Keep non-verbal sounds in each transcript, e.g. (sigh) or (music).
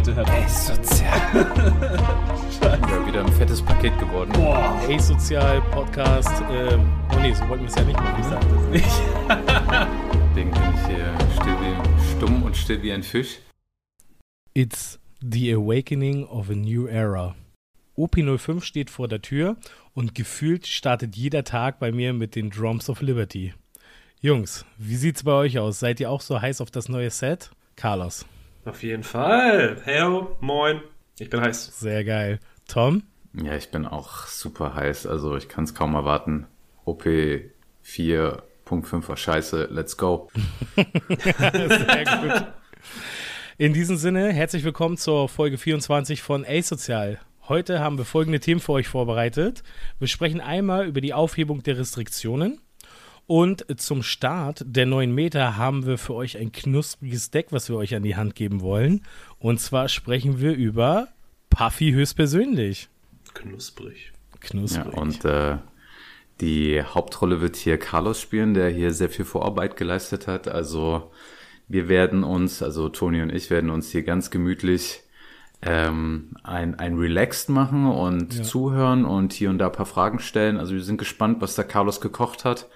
bitte, Herr Ey, sozial. (laughs) ja, wieder ein fettes Paket geworden. Boah. Ey, sozial Podcast. Ähm, oh nee, so wollten wir es ja nicht machen. Ich sag das nicht. (laughs) Deswegen bin ich hier still wie, stumm und still wie ein Fisch. It's the awakening of a new era. OP05 steht vor der Tür und gefühlt startet jeder Tag bei mir mit den Drums of Liberty. Jungs, wie sieht's bei euch aus? Seid ihr auch so heiß auf das neue Set? Carlos. Auf jeden Fall. Hey, moin. Ich bin heiß. Sehr geil. Tom? Ja, ich bin auch super heiß. Also ich kann es kaum erwarten. OP 4.5 war scheiße. Let's go. Sehr gut. In diesem Sinne, herzlich willkommen zur Folge 24 von A-Sozial. Heute haben wir folgende Themen für euch vorbereitet. Wir sprechen einmal über die Aufhebung der Restriktionen. Und zum Start der neuen Meter haben wir für euch ein knuspriges Deck, was wir euch an die Hand geben wollen. Und zwar sprechen wir über Puffy höchstpersönlich. Knusprig. Knusprig. Ja, und äh, die Hauptrolle wird hier Carlos spielen, der hier sehr viel Vorarbeit geleistet hat. Also wir werden uns, also Toni und ich werden uns hier ganz gemütlich ähm, ein, ein Relaxed machen und ja. zuhören und hier und da ein paar Fragen stellen. Also wir sind gespannt, was da Carlos gekocht hat.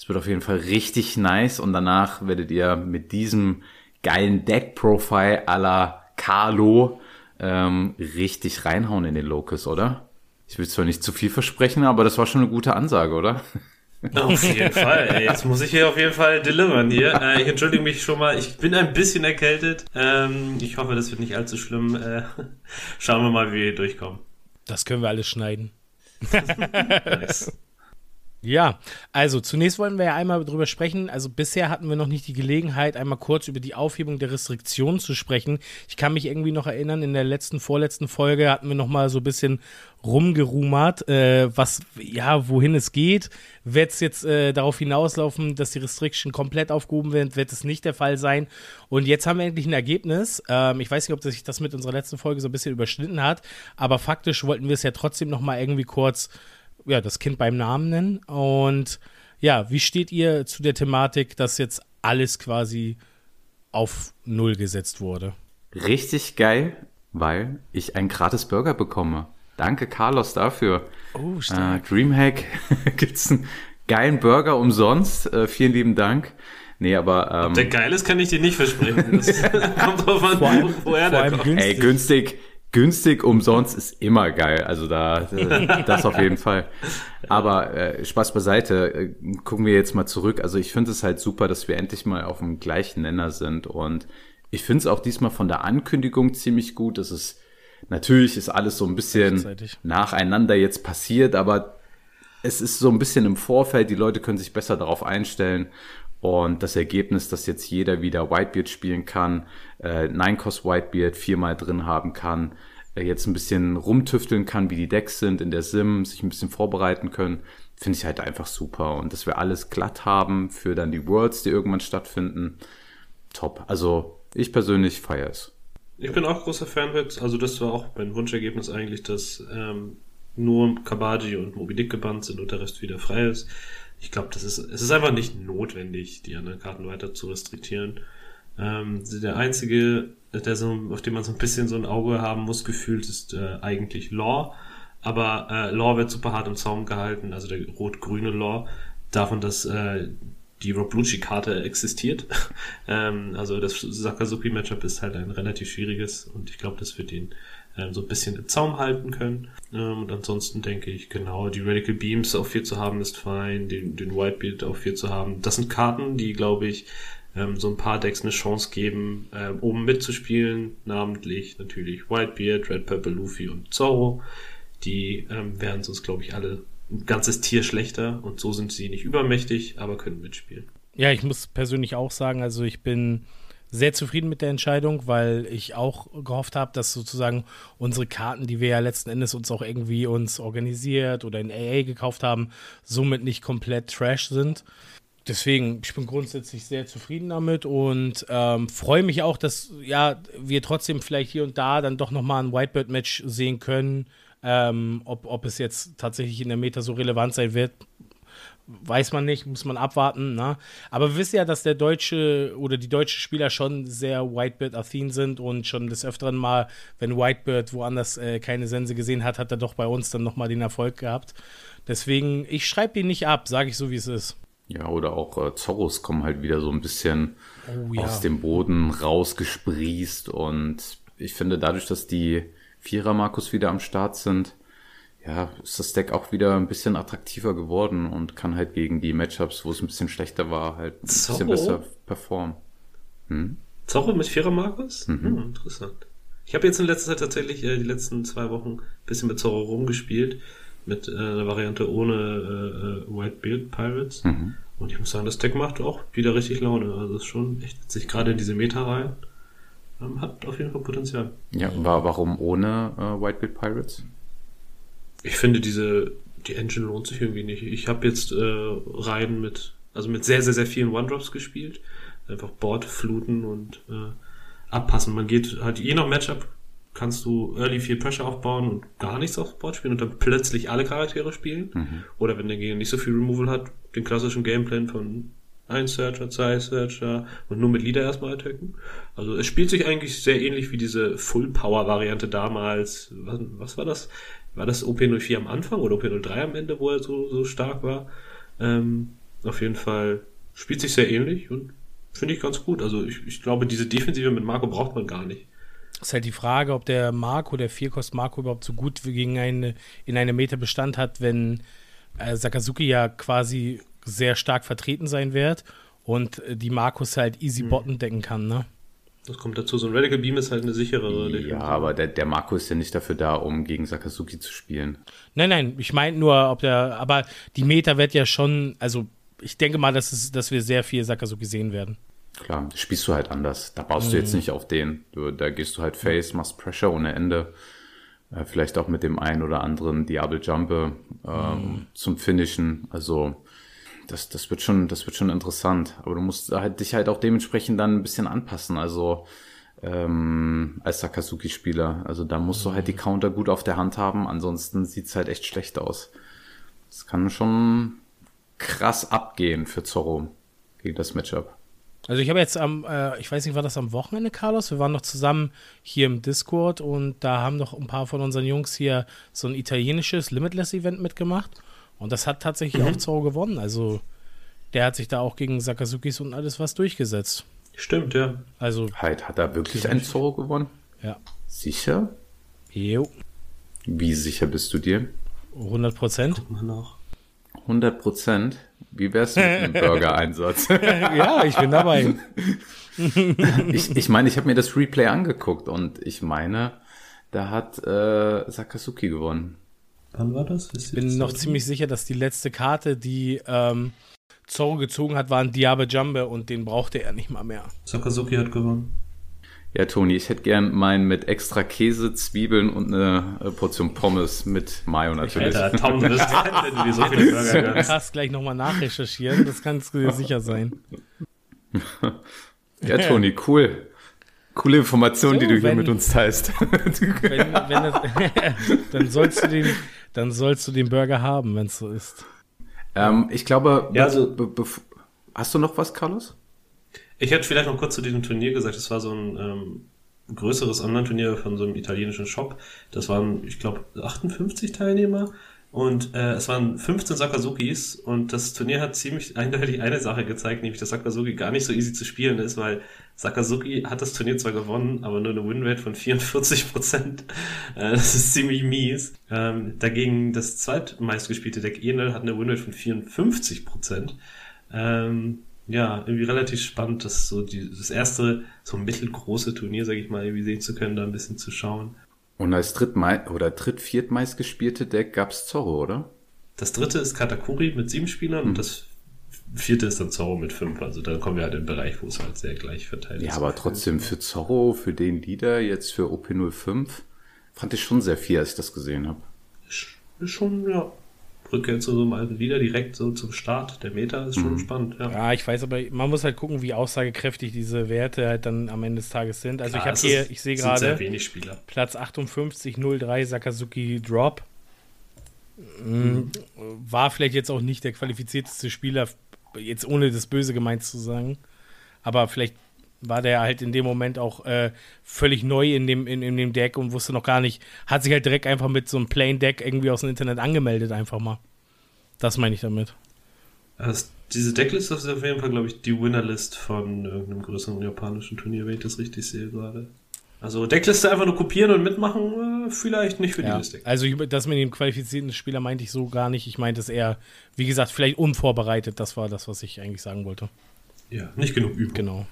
Es wird auf jeden Fall richtig nice und danach werdet ihr mit diesem geilen Deck-Profile à la Carlo ähm, richtig reinhauen in den Locus, oder? Ich will zwar nicht zu viel versprechen, aber das war schon eine gute Ansage, oder? Auf jeden (laughs) Fall. Jetzt muss ich hier auf jeden Fall delivern hier. Äh, ich entschuldige mich schon mal. Ich bin ein bisschen erkältet. Ähm, ich hoffe, das wird nicht allzu schlimm. Äh, (laughs) schauen wir mal, wie wir durchkommen. Das können wir alles schneiden. (laughs) nice. Ja, also zunächst wollen wir ja einmal darüber sprechen. Also bisher hatten wir noch nicht die Gelegenheit, einmal kurz über die Aufhebung der Restriktionen zu sprechen. Ich kann mich irgendwie noch erinnern, in der letzten, vorletzten Folge hatten wir noch mal so ein bisschen rumgerumert, äh, was, ja, wohin es geht. Wird es jetzt äh, darauf hinauslaufen, dass die Restriction komplett aufgehoben werden, wird es nicht der Fall sein. Und jetzt haben wir endlich ein Ergebnis. Ähm, ich weiß nicht, ob sich das mit unserer letzten Folge so ein bisschen überschnitten hat, aber faktisch wollten wir es ja trotzdem noch mal irgendwie kurz ja, das Kind beim Namen nennen. Und ja, wie steht ihr zu der Thematik, dass jetzt alles quasi auf Null gesetzt wurde? Richtig geil, weil ich einen gratis Burger bekomme. Danke, Carlos, dafür. Oh, stark. Äh, Dreamhack (laughs) gibt's einen geilen Burger umsonst. Äh, vielen lieben Dank. Nee, aber. Ähm, Ob der geil ist, kann ich dir nicht versprechen. Das (laughs) kommt drauf an, vor woher der kommt. Günstig. Ey, günstig günstig umsonst ist immer geil. Also da (laughs) das auf jeden Fall. Aber äh, Spaß beiseite, äh, gucken wir jetzt mal zurück. Also ich finde es halt super, dass wir endlich mal auf dem gleichen Nenner sind. Und ich finde es auch diesmal von der Ankündigung ziemlich gut. dass es natürlich ist alles so ein bisschen nacheinander jetzt passiert, aber es ist so ein bisschen im Vorfeld, die Leute können sich besser darauf einstellen. Und das Ergebnis, dass jetzt jeder wieder Whitebeard spielen kann, äh, Nine-Cost Whitebeard viermal drin haben kann, äh, jetzt ein bisschen rumtüfteln kann, wie die Decks sind in der Sim, sich ein bisschen vorbereiten können, finde ich halt einfach super. Und dass wir alles glatt haben für dann die Worlds, die irgendwann stattfinden, top. Also ich persönlich feiere es. Ich bin auch großer Fan mit, also das war auch mein Wunschergebnis eigentlich, dass ähm, nur Kabaji und Moby Dick gebannt sind und der Rest wieder frei ist ich glaube, das ist, es ist einfach nicht notwendig, die anderen Karten weiter zu restriktieren. Ähm, der einzige, der so, auf den man so ein bisschen so ein Auge haben muss, gefühlt, ist äh, eigentlich Law. Aber äh, Law wird super hart im Zaum gehalten, also der rot-grüne Law, davon, dass äh, die Rob Lucci-Karte existiert. (laughs) ähm, also das Sakazuki-Matchup ist halt ein relativ schwieriges und ich glaube, das wird ihn ähm, so ein bisschen im Zaum halten können. Ähm, und ansonsten denke ich, genau, die Radical Beams auf 4 zu haben ist fein, den, den Whitebeard auf 4 zu haben. Das sind Karten, die, glaube ich, ähm, so ein paar Decks eine Chance geben, ähm, oben mitzuspielen, namentlich natürlich Whitebeard, Red Purple Luffy und Zorro. Die ähm, wären sonst, glaube ich, alle ein ganzes Tier schlechter und so sind sie nicht übermächtig, aber können mitspielen. Ja, ich muss persönlich auch sagen, also ich bin sehr zufrieden mit der Entscheidung, weil ich auch gehofft habe, dass sozusagen unsere Karten, die wir ja letzten Endes uns auch irgendwie uns organisiert oder in AA gekauft haben, somit nicht komplett Trash sind. Deswegen, ich bin grundsätzlich sehr zufrieden damit und ähm, freue mich auch, dass ja wir trotzdem vielleicht hier und da dann doch nochmal ein Whitebird-Match sehen können. Ähm, ob, ob es jetzt tatsächlich in der Meta so relevant sein wird, weiß man nicht, muss man abwarten. Ne? Aber wir wissen ja, dass der deutsche oder die deutschen Spieler schon sehr Whitebird-affin sind und schon des Öfteren mal, wenn Whitebird woanders äh, keine Sense gesehen hat, hat er doch bei uns dann nochmal den Erfolg gehabt. Deswegen, ich schreibe ihn nicht ab, sage ich so, wie es ist. Ja, oder auch äh, Zorros kommen halt wieder so ein bisschen Oh, ja. aus dem Boden rausgesprießt und ich finde dadurch, dass die Vierer Markus wieder am Start sind, ja, ist das Deck auch wieder ein bisschen attraktiver geworden und kann halt gegen die Matchups, wo es ein bisschen schlechter war, halt ein bisschen Zorro? besser performen. Zorro mit Vierer Markus? Hm, interessant. Ich habe jetzt in letzter Zeit tatsächlich äh, die letzten zwei Wochen ein bisschen mit Zorro rumgespielt. Mit äh, einer Variante ohne äh, äh, Whitebeard Pirates. Und ich muss sagen, das Deck macht auch wieder richtig Laune. Also ist schon echt witzig, gerade in diese Meta rein. Ähm, hat auf jeden Fall Potenzial. Ja, war, warum ohne äh, Whitebeard Pirates? Ich finde diese, die Engine lohnt sich irgendwie nicht. Ich habe jetzt äh, Reihen mit, also mit sehr, sehr, sehr vielen One-Drops gespielt. Einfach Board fluten und äh, abpassen. Man geht halt je nach Matchup kannst du early viel Pressure aufbauen und gar nichts aufs Board spielen und dann plötzlich alle Charaktere spielen. Oder wenn der Gegner nicht so viel Removal hat, den klassischen Gameplan von ein Searcher, zwei Searcher und nur mit Leader erstmal attacken. Also es spielt sich eigentlich sehr ähnlich wie diese Full-Power-Variante damals. Was, was war das? War das OP04 am Anfang oder OP03 am Ende, wo er so, so stark war? Ähm, auf jeden Fall spielt sich sehr ähnlich und finde ich ganz gut. Also ich, ich glaube, diese Defensive mit Marco braucht man gar nicht. Ist halt die Frage, ob der Marco, der Vierkost Marco überhaupt so gut gegen eine, in eine Meta Bestand hat, wenn äh, Sakazuki ja quasi sehr stark vertreten sein wird und äh, die Markus halt easy Botten decken kann, ne? Das kommt dazu. So ein Radical Beam ist halt eine sicherere Ja, aber der, der Marco ist ja nicht dafür da, um gegen Sakazuki zu spielen. Nein, nein, ich meine nur, ob der, aber die Meta wird ja schon, also ich denke mal, dass, es, dass wir sehr viel Sakazuki sehen werden. Klar, spielst du halt anders. Da baust du jetzt nicht auf den. Du, da gehst du halt Face, machst Pressure ohne Ende. Äh, vielleicht auch mit dem einen oder anderen Diablo Jumpe ähm, zum Finishen. Also das, das wird schon, das wird schon interessant. Aber du musst halt dich halt auch dementsprechend dann ein bisschen anpassen. Also ähm, als Sakazuki-Spieler. Also da musst du halt die Counter gut auf der Hand haben. Ansonsten sieht's halt echt schlecht aus. Das kann schon krass abgehen für Zorro gegen das Matchup. Also ich habe jetzt am, äh, ich weiß nicht, war das am Wochenende, Carlos? Wir waren noch zusammen hier im Discord und da haben noch ein paar von unseren Jungs hier so ein italienisches Limitless-Event mitgemacht. Und das hat tatsächlich auch Zorro gewonnen. Also der hat sich da auch gegen Sakazukis und alles was durchgesetzt. Stimmt, ja. Also, Halt, hat er wirklich einen Zorro gewonnen? ja. Sicher? Jo, Wie sicher bist du dir? 100 Prozent. Mal nach. 100 Prozent? Wie wär's mit einem (laughs) Burger-Einsatz? (laughs) ja, ich bin dabei. (laughs) ich ich meine, ich habe mir das Replay angeguckt und ich meine, da hat äh, Sakazuki gewonnen. Wann war das? Ist Ich bin noch ziemlich sicher, dass die letzte Karte, die ähm, Zorro gezogen hat, war ein Diabe Jumbe und den brauchte er nicht mal mehr. Sakazuki hat gewonnen. Ja, Toni, ich hätte gern meinen mit extra Käse, Zwiebeln und eine äh, Portion Pommes mit Mayo natürlich. Alter, du wenn du dir so viele Burger gönnst. Krass, gleich nochmal nachrecherchieren, das kannst du dir sicher sein. (laughs) Ja, Toni, cool. Coole Information, die So, du hier wenn- mit uns teilst. (laughs) Wenn, wenn das, (laughs) dann, sollst du den, dann sollst du den Burger haben, wenn es so ist. ähm, ich glaube, Ja, also- hast du noch was, Carlos? Ich hätte vielleicht noch kurz zu diesem Turnier gesagt, es war so ein ähm, größeres Online-Turnier von so einem italienischen Shop. Das waren, ich glaube, 58 Teilnehmer und äh, es waren 15 Sakazukis und das Turnier hat ziemlich eindeutig eine Sache gezeigt, nämlich dass Sakazuki gar nicht so easy zu spielen ist, weil Sakazuki hat das Turnier zwar gewonnen, aber nur eine Winrate von 44 Prozent. (laughs) Äh, das ist ziemlich mies. Ähm, dagegen das zweitmeistgespielte Deck Enel hat eine Winrate von 54 Prozent. Ähm, ja, irgendwie relativ spannend, das so die, das erste so mittelgroße Turnier, sag ich mal, irgendwie sehen zu können, da ein bisschen zu schauen. Und als drittmei oder dritt viertmeist gespielte Deck gab's Zorro, oder? Das dritte ist Katakuri mit sieben Spielern und das vierte ist dann Zorro mit fünf. Also da kommen wir halt in den Bereich, wo es halt sehr gleich verteilt ist. Ja, aber trotzdem für Zorro, für den Leader, jetzt für OP05, fand ich schon sehr viel, als ich das gesehen habe. Schon, ja. Rückkehr zu so einem alten Lieder direkt so zum Start der Meta ist schon spannend, ja. Ja, ich weiß, aber man muss halt gucken, wie aussagekräftig diese Werte halt dann am Ende des Tages sind. Also Klar, ich habe hier, ich sehe gerade. Platz 58, 03 Sakazuki Drop. War vielleicht jetzt auch nicht der qualifizierteste Spieler, jetzt ohne das Böse gemeint zu sagen. Aber vielleicht war der halt in dem Moment auch äh, völlig neu in dem, in, in dem Deck und wusste noch gar nicht, hat sich halt direkt einfach mit so einem Plain Deck irgendwie aus dem Internet angemeldet, einfach mal. Das meine ich damit. Also diese Deckliste ist auf jeden Fall, glaube ich, die Winnerlist von irgendeinem größeren japanischen Turnier, wenn ich das richtig sehe gerade. Also Deckliste einfach nur kopieren und mitmachen, äh, vielleicht nicht für Ja. dieses Deck. Also das mit dem qualifizierten Spieler meinte ich so gar nicht. Ich meinte es eher, wie gesagt, vielleicht unvorbereitet. Das war das, was ich eigentlich sagen wollte. Ja, nicht genug Übung. Genau.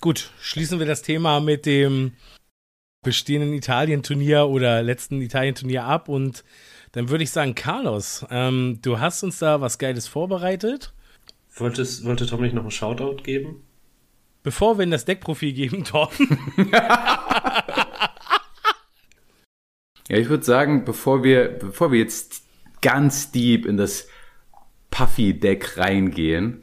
Gut, schließen wir das Thema mit dem bestehenden Italien-Turnier oder letzten Italien-Turnier ab und dann würde ich sagen, Carlos, ähm, du hast uns da was Geiles vorbereitet. Wolltest, wollte Tom nicht noch einen Shoutout geben? Bevor wir in das Deckprofil geben, (laughs) Tom, Ja, ich würde sagen, bevor wir, bevor wir jetzt ganz deep in das Puffy-Deck reingehen,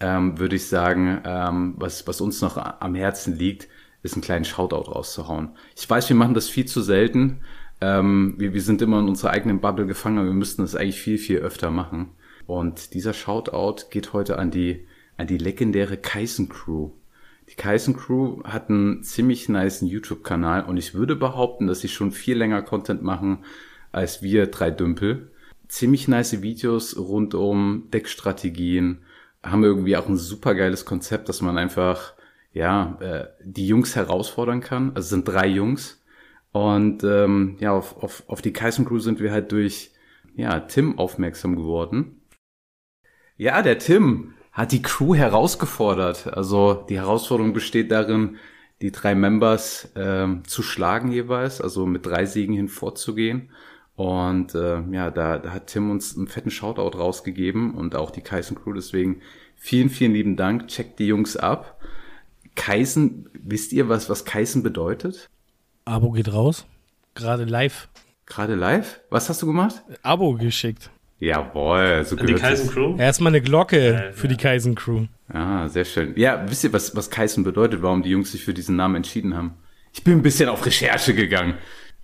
ähm, würde ich sagen, ähm, was, was uns noch am Herzen liegt, ist einen kleinen Shoutout rauszuhauen. Ich weiß, wir machen das viel zu selten. Ähm, wir, wir sind immer in unserer eigenen Bubble gefangen, aber wir müssten das eigentlich viel, viel öfter machen. Und dieser Shoutout geht heute an die, an die legendäre Kaisen Crew. Die Kaisen Crew hat einen ziemlich nice YouTube-Kanal und ich würde behaupten, dass sie schon viel länger Content machen als wir drei Dümpel. Ziemlich nice Videos rund um Deckstrategien, haben irgendwie auch ein super geiles Konzept, dass man einfach, ja, äh, die Jungs herausfordern kann. Also es sind drei Jungs. Und ähm, ja, auf, auf, auf die Kaisen Crew sind wir halt durch ja, Tim aufmerksam geworden. Ja, der Tim hat die Crew herausgefordert. Also die Herausforderung besteht darin, die drei Members ähm, zu schlagen jeweils, also mit drei Siegen hinvorzugehen. Und äh, ja, da, da hat Tim uns einen fetten Shoutout rausgegeben und auch die Kaisen Crew. Deswegen vielen, vielen lieben Dank. Checkt die Jungs ab. Kaisen, wisst ihr, was, was Kaisen bedeutet? Abo geht raus. Gerade live. Gerade live? Was hast du gemacht? Abo geschickt. Jawohl, so An die gehört Kaisen es. Crew? Erstmal eine Glocke Äh, für ja. die Kaisen Crew. Ah, sehr schön. Ja, wisst ihr, was, was Kaisen bedeutet, warum die Jungs sich für diesen Namen entschieden haben? Ich bin ein bisschen auf Recherche gegangen.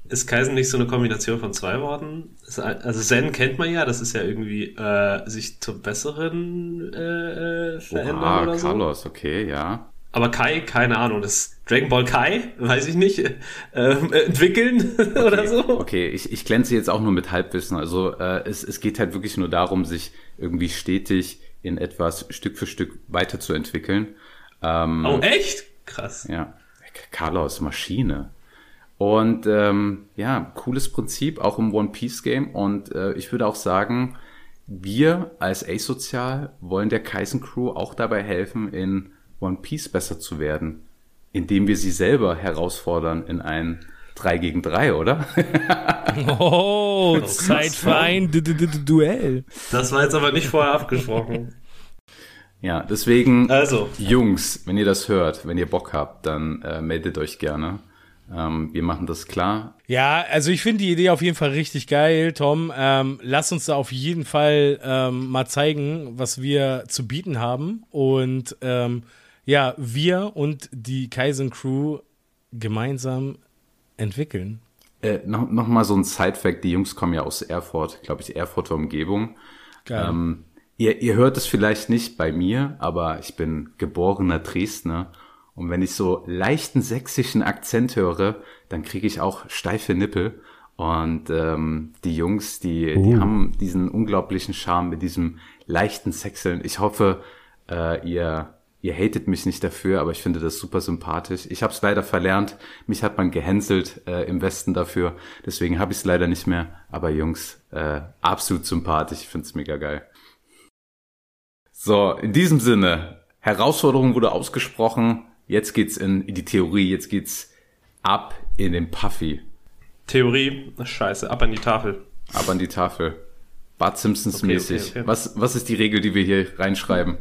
Ist Kaisen nicht so eine Kombination von zwei Worten? Also Zen kennt man ja, das ist ja irgendwie äh, sich zum Besseren äh, äh, verändern Oha, oder so. Carlos, okay, ja. Aber Kai, keine Ahnung, das Dragon Ball Kai, weiß ich nicht, (laughs) äh, entwickeln (laughs) oder so. Okay, ich, ich glänze jetzt auch nur mit Halbwissen. Also äh, es, es geht halt wirklich nur darum, sich irgendwie stetig in etwas Stück für Stück weiterzuentwickeln. Ähm, Oh, echt? Krass. Ja, Carlos, Maschine. Und ähm, ja, cooles Prinzip, auch im One Piece Game. Und äh, ich würde auch sagen, wir als Asozial wollen der Kaisen Crew auch dabei helfen, in One Piece besser zu werden, indem wir sie selber herausfordern in ein 3 gegen 3, oder? (laughs) Oh, Zeit für ein Du- Du- Du- Duell. Das war jetzt aber nicht vorher abgesprochen. ja, deswegen, Also, Jungs, wenn ihr das hört, wenn ihr Bock habt, dann äh, meldet euch gerne. Ähm, wir machen das klar. Ja, also ich finde die Idee auf jeden Fall richtig geil, Tom. Ähm, lass uns da auf jeden Fall ähm, mal zeigen, was wir zu bieten haben. Und ähm, ja, wir und die Kaisen Crew gemeinsam entwickeln. Äh, noch, noch mal so ein Side-Fact, die Jungs kommen ja aus Erfurt, glaube ich, Erfurter Umgebung. Geil. Ähm, ihr, ihr hört es vielleicht nicht bei mir, aber ich bin geborener Dresdner. Und wenn ich so leichten sächsischen Akzent höre, dann kriege ich auch steife Nippel. Und ähm, die Jungs, die, die haben diesen unglaublichen Charme mit diesem leichten Sächseln. Ich hoffe, äh, ihr, ihr hatet mich nicht dafür, aber ich finde das super sympathisch. Ich habe es leider verlernt. Mich hat man gehänselt äh, im Westen dafür. Deswegen habe ich es leider nicht mehr. Aber Jungs, äh, absolut sympathisch. Ich finde es mega geil. So, in diesem Sinne, Herausforderung wurde ausgesprochen. Jetzt geht's in, in die Theorie. Jetzt geht's ab in den Puffy. Theorie, scheiße, ab an die Tafel. Ab an die Tafel. Bart Simpsons Okay, mäßig. okay, okay. Was, was ist die Regel, die wir hier reinschreiben?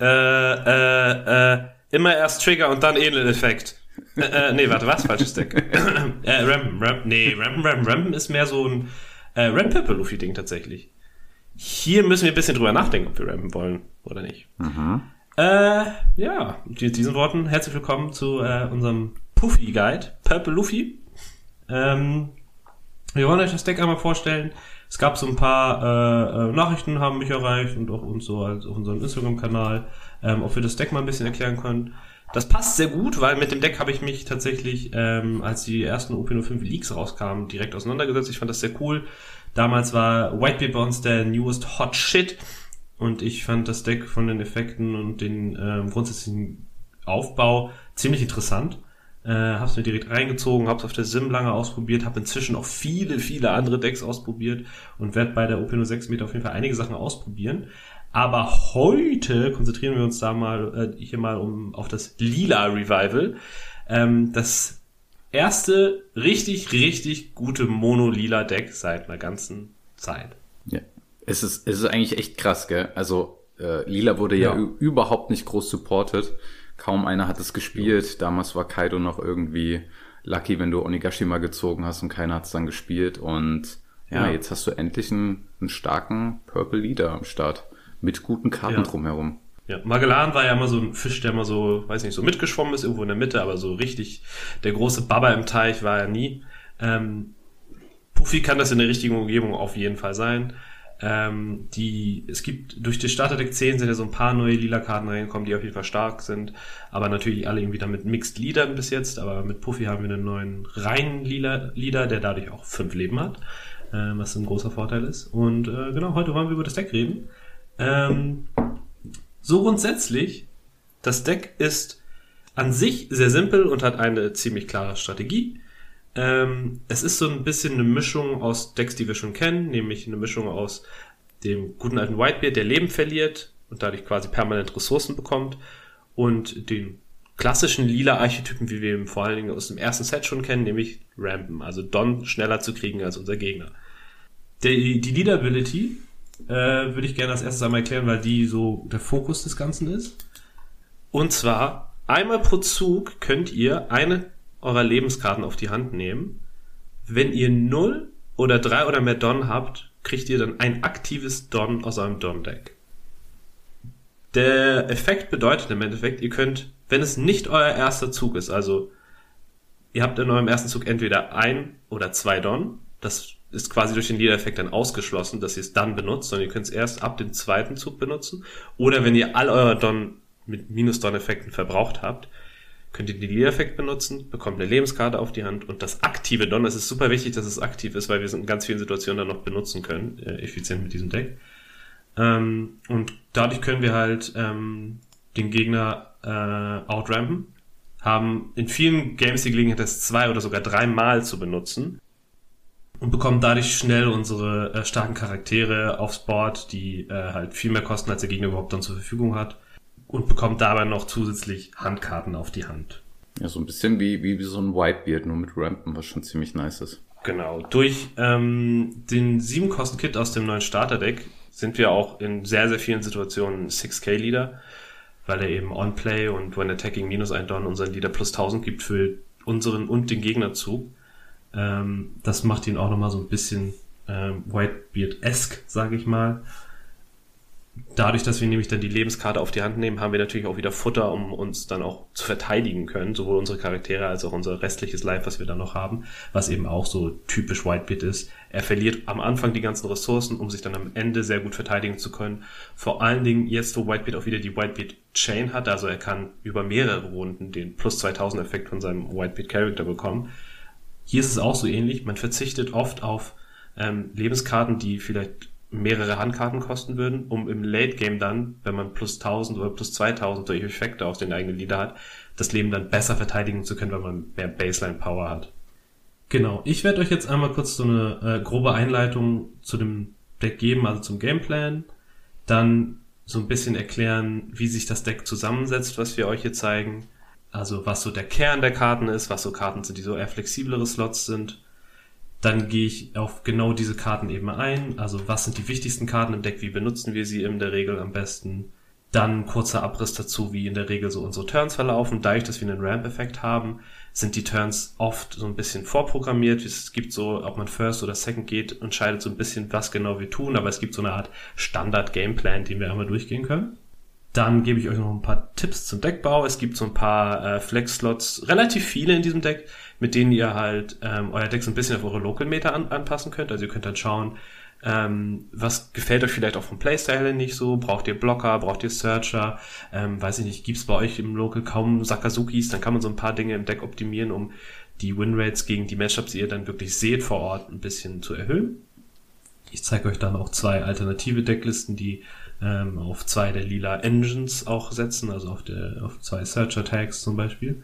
Äh, äh, äh, immer erst Trigger und dann Edeleffekt. äh, äh, nee, warte, was? Falsches Deck. (laughs) äh, Rampen, Rampen, nee, Rampen, Rampen, Rampen ist mehr so ein äh, Ramp Luffy Ding tatsächlich. Hier müssen wir ein bisschen drüber nachdenken, ob wir rampen wollen oder nicht. Äh, ja, mit diesen Worten herzlich willkommen zu äh, unserem Puffy Guide, Purple Luffy. Ähm, wir wollen euch das Deck einmal vorstellen, Es gab so ein paar äh, äh, Nachrichten, haben mich erreicht und auch uns so als auf unserem Instagram-Kanal, ähm, ob wir das Deck mal ein bisschen erklären können. Das passt sehr gut, weil mit dem Deck habe ich mich tatsächlich, ähm, als die ersten OP05 Leaks rauskamen, direkt auseinandergesetzt. Ich fand das sehr cool. Damals war Whitebeard bei uns der newest Hot Shit und ich fand das Deck von den Effekten und den ähm, grundsätzlichen Aufbau ziemlich interessant. Äh, hab's mir direkt reingezogen, hab's auf der Sim lange ausprobiert, habe inzwischen auch viele, viele andere Decks ausprobiert und werde bei der OP06 Meter auf jeden Fall einige Sachen ausprobieren. Aber heute konzentrieren wir uns da mal äh, hier mal um auf das Lila Revival. Ähm, das erste richtig, richtig gute Mono-Lila-Deck seit einer ganzen Zeit. Es ist, es ist eigentlich echt krass, gell? Also äh, Lila wurde ja, ja überhaupt nicht groß supported. Kaum einer hat es gespielt. Ja. Damals war Kaido noch irgendwie lucky, wenn du Onigashima gezogen hast und keiner hat es dann gespielt. Und ja, ja, jetzt hast du endlich einen, einen starken Purple Leader am Start. Mit guten Karten drumherum. Ja, Magellan war ja immer so ein Fisch, der immer so, weiß nicht, so mitgeschwommen ist, irgendwo in der Mitte, aber so richtig, der große Baba im Teich war er nie. Ähm, Puffy kann das in der richtigen Umgebung auf jeden Fall sein. Ähm, die, es gibt, durch die Starterdeck 10 sind ja so ein paar neue lila Karten reingekommen, die auf jeden Fall stark sind, aber natürlich alle irgendwie damit Mixed Leadern bis jetzt, aber mit Puffy haben wir einen neuen reinen lila Leader, der dadurch auch fünf Leben hat, äh, was ein großer Vorteil ist. Und äh, genau, heute wollen wir über das Deck reden. Ähm, so grundsätzlich, das Deck ist an sich sehr simpel und hat eine ziemlich klare Strategie. Ähm, es ist so ein bisschen eine Mischung aus Decks, die wir schon kennen, nämlich eine Mischung aus dem guten alten Whitebeard, der Leben verliert und dadurch quasi permanent Ressourcen bekommt, und den klassischen lila Archetypen, wie wir ihn vor allen Dingen aus dem ersten Set schon kennen, nämlich Rampen, also Don schneller zu kriegen als unser Gegner. Die, die Leader Ability äh, würde ich gerne als erstes einmal erklären, weil die so der Fokus des Ganzen ist. Und zwar, einmal pro Zug könnt ihr eine eurer Lebenskarten auf die Hand nehmen. Wenn ihr 0 oder 3 oder mehr Don habt, kriegt ihr dann ein aktives Don aus eurem Don-Deck. Der Effekt bedeutet im Endeffekt, ihr könnt, wenn es nicht euer erster Zug ist, also ihr habt in eurem ersten Zug entweder ein oder zwei Don, das ist quasi durch den Leader-Effekt dann ausgeschlossen, dass ihr es dann benutzt, sondern ihr könnt es erst ab dem zweiten Zug benutzen. Oder wenn ihr all euer Don mit Minus-Don-Effekten verbraucht habt, könnt ihr den Leader-Effekt benutzen, bekommt eine Lebenskarte auf die Hand und das aktive Don, es ist super wichtig, dass es aktiv ist, weil wir es in ganz vielen Situationen dann noch benutzen können, äh, effizient mit diesem Deck. Ähm, und dadurch können wir halt ähm, den Gegner äh, outrampen, haben in vielen Games die Gelegenheit, das zwei oder sogar dreimal zu benutzen und bekommen dadurch schnell unsere äh, starken Charaktere aufs Board, die äh, halt viel mehr kosten, als der Gegner überhaupt dann zur Verfügung hat und bekommt dabei noch zusätzlich Handkarten auf die Hand. Ja, so ein bisschen wie, wie, wie so ein Whitebeard, nur mit Rampen, was schon ziemlich nice ist. Genau. Durch ähm, den 7-Kosten-Kit aus dem neuen Starter-Deck sind wir auch in sehr, sehr vielen Situationen 6K-Leader, weil er eben On-Play und When Attacking minus ein Don unseren Leader plus 1000 gibt für unseren und den Gegnerzug. Ähm, das macht ihn auch nochmal so ein bisschen ähm, Whitebeard-esque, sage ich mal dadurch, dass wir nämlich dann die Lebenskarte auf die Hand nehmen, haben wir natürlich auch wieder Futter, um uns dann auch zu verteidigen können, sowohl unsere Charaktere als auch unser restliches Life, was wir dann noch haben, was eben auch so typisch Whitebeard ist. Er verliert am Anfang die ganzen Ressourcen, um sich dann am Ende sehr gut verteidigen zu können. Vor allen Dingen jetzt, wo Whitebeard auch wieder die Whitebeard Chain hat, also er kann über mehrere Runden den plus 2000 Effekt von seinem Whitebeard Character bekommen. Hier ist es auch so ähnlich. Man verzichtet oft auf ähm, Lebenskarten, die vielleicht mehrere Handkarten kosten würden, um im Late Game dann, wenn man plus 1000 oder plus 2000 durch Effekte auf den eigenen Leader hat, das Leben dann besser verteidigen zu können, weil man mehr Baseline Power hat. Genau, ich werde euch jetzt einmal kurz so eine äh, grobe Einleitung zu dem Deck geben, also zum Gameplan, dann so ein bisschen erklären, wie sich das Deck zusammensetzt, was wir euch hier zeigen, also was so der Kern der Karten ist, was so Karten sind, die so eher flexiblere Slots sind dann gehe ich auf genau diese Karten eben ein. Also was sind die wichtigsten Karten im Deck? Wie benutzen wir sie in der Regel am besten? Dann kurzer Abriss dazu, wie in der Regel so unsere Turns verlaufen. Dadurch, dass wir einen Ramp-Effekt haben, sind die Turns oft so ein bisschen vorprogrammiert. Es gibt so, ob man First oder Second geht, entscheidet so ein bisschen, was genau wir tun. Aber es gibt so eine Art Standard-Gameplan, den wir einmal durchgehen können. Dann gebe ich euch noch ein paar Tipps zum Deckbau. Es gibt so ein paar äh, Flex-Slots, relativ viele in diesem Deck, mit denen ihr halt ähm, euer Deck so ein bisschen auf eure Local Meter an, anpassen könnt. Also ihr könnt dann schauen, Ähm, was gefällt euch vielleicht auch vom Playstyle nicht so? Braucht ihr Blocker? Braucht ihr Searcher? Ähm, weiß ich nicht, gibt's bei euch im Local kaum Sakazukis? Dann kann man so ein paar Dinge im Deck optimieren, um die Winrates gegen die Matchups, die ihr dann wirklich seht vor Ort, ein bisschen zu erhöhen. Ich zeige euch dann auch zwei alternative Decklisten, die ähm, auf zwei der lila Engines auch setzen, also auf, der, auf zwei Searcher Tags zum Beispiel.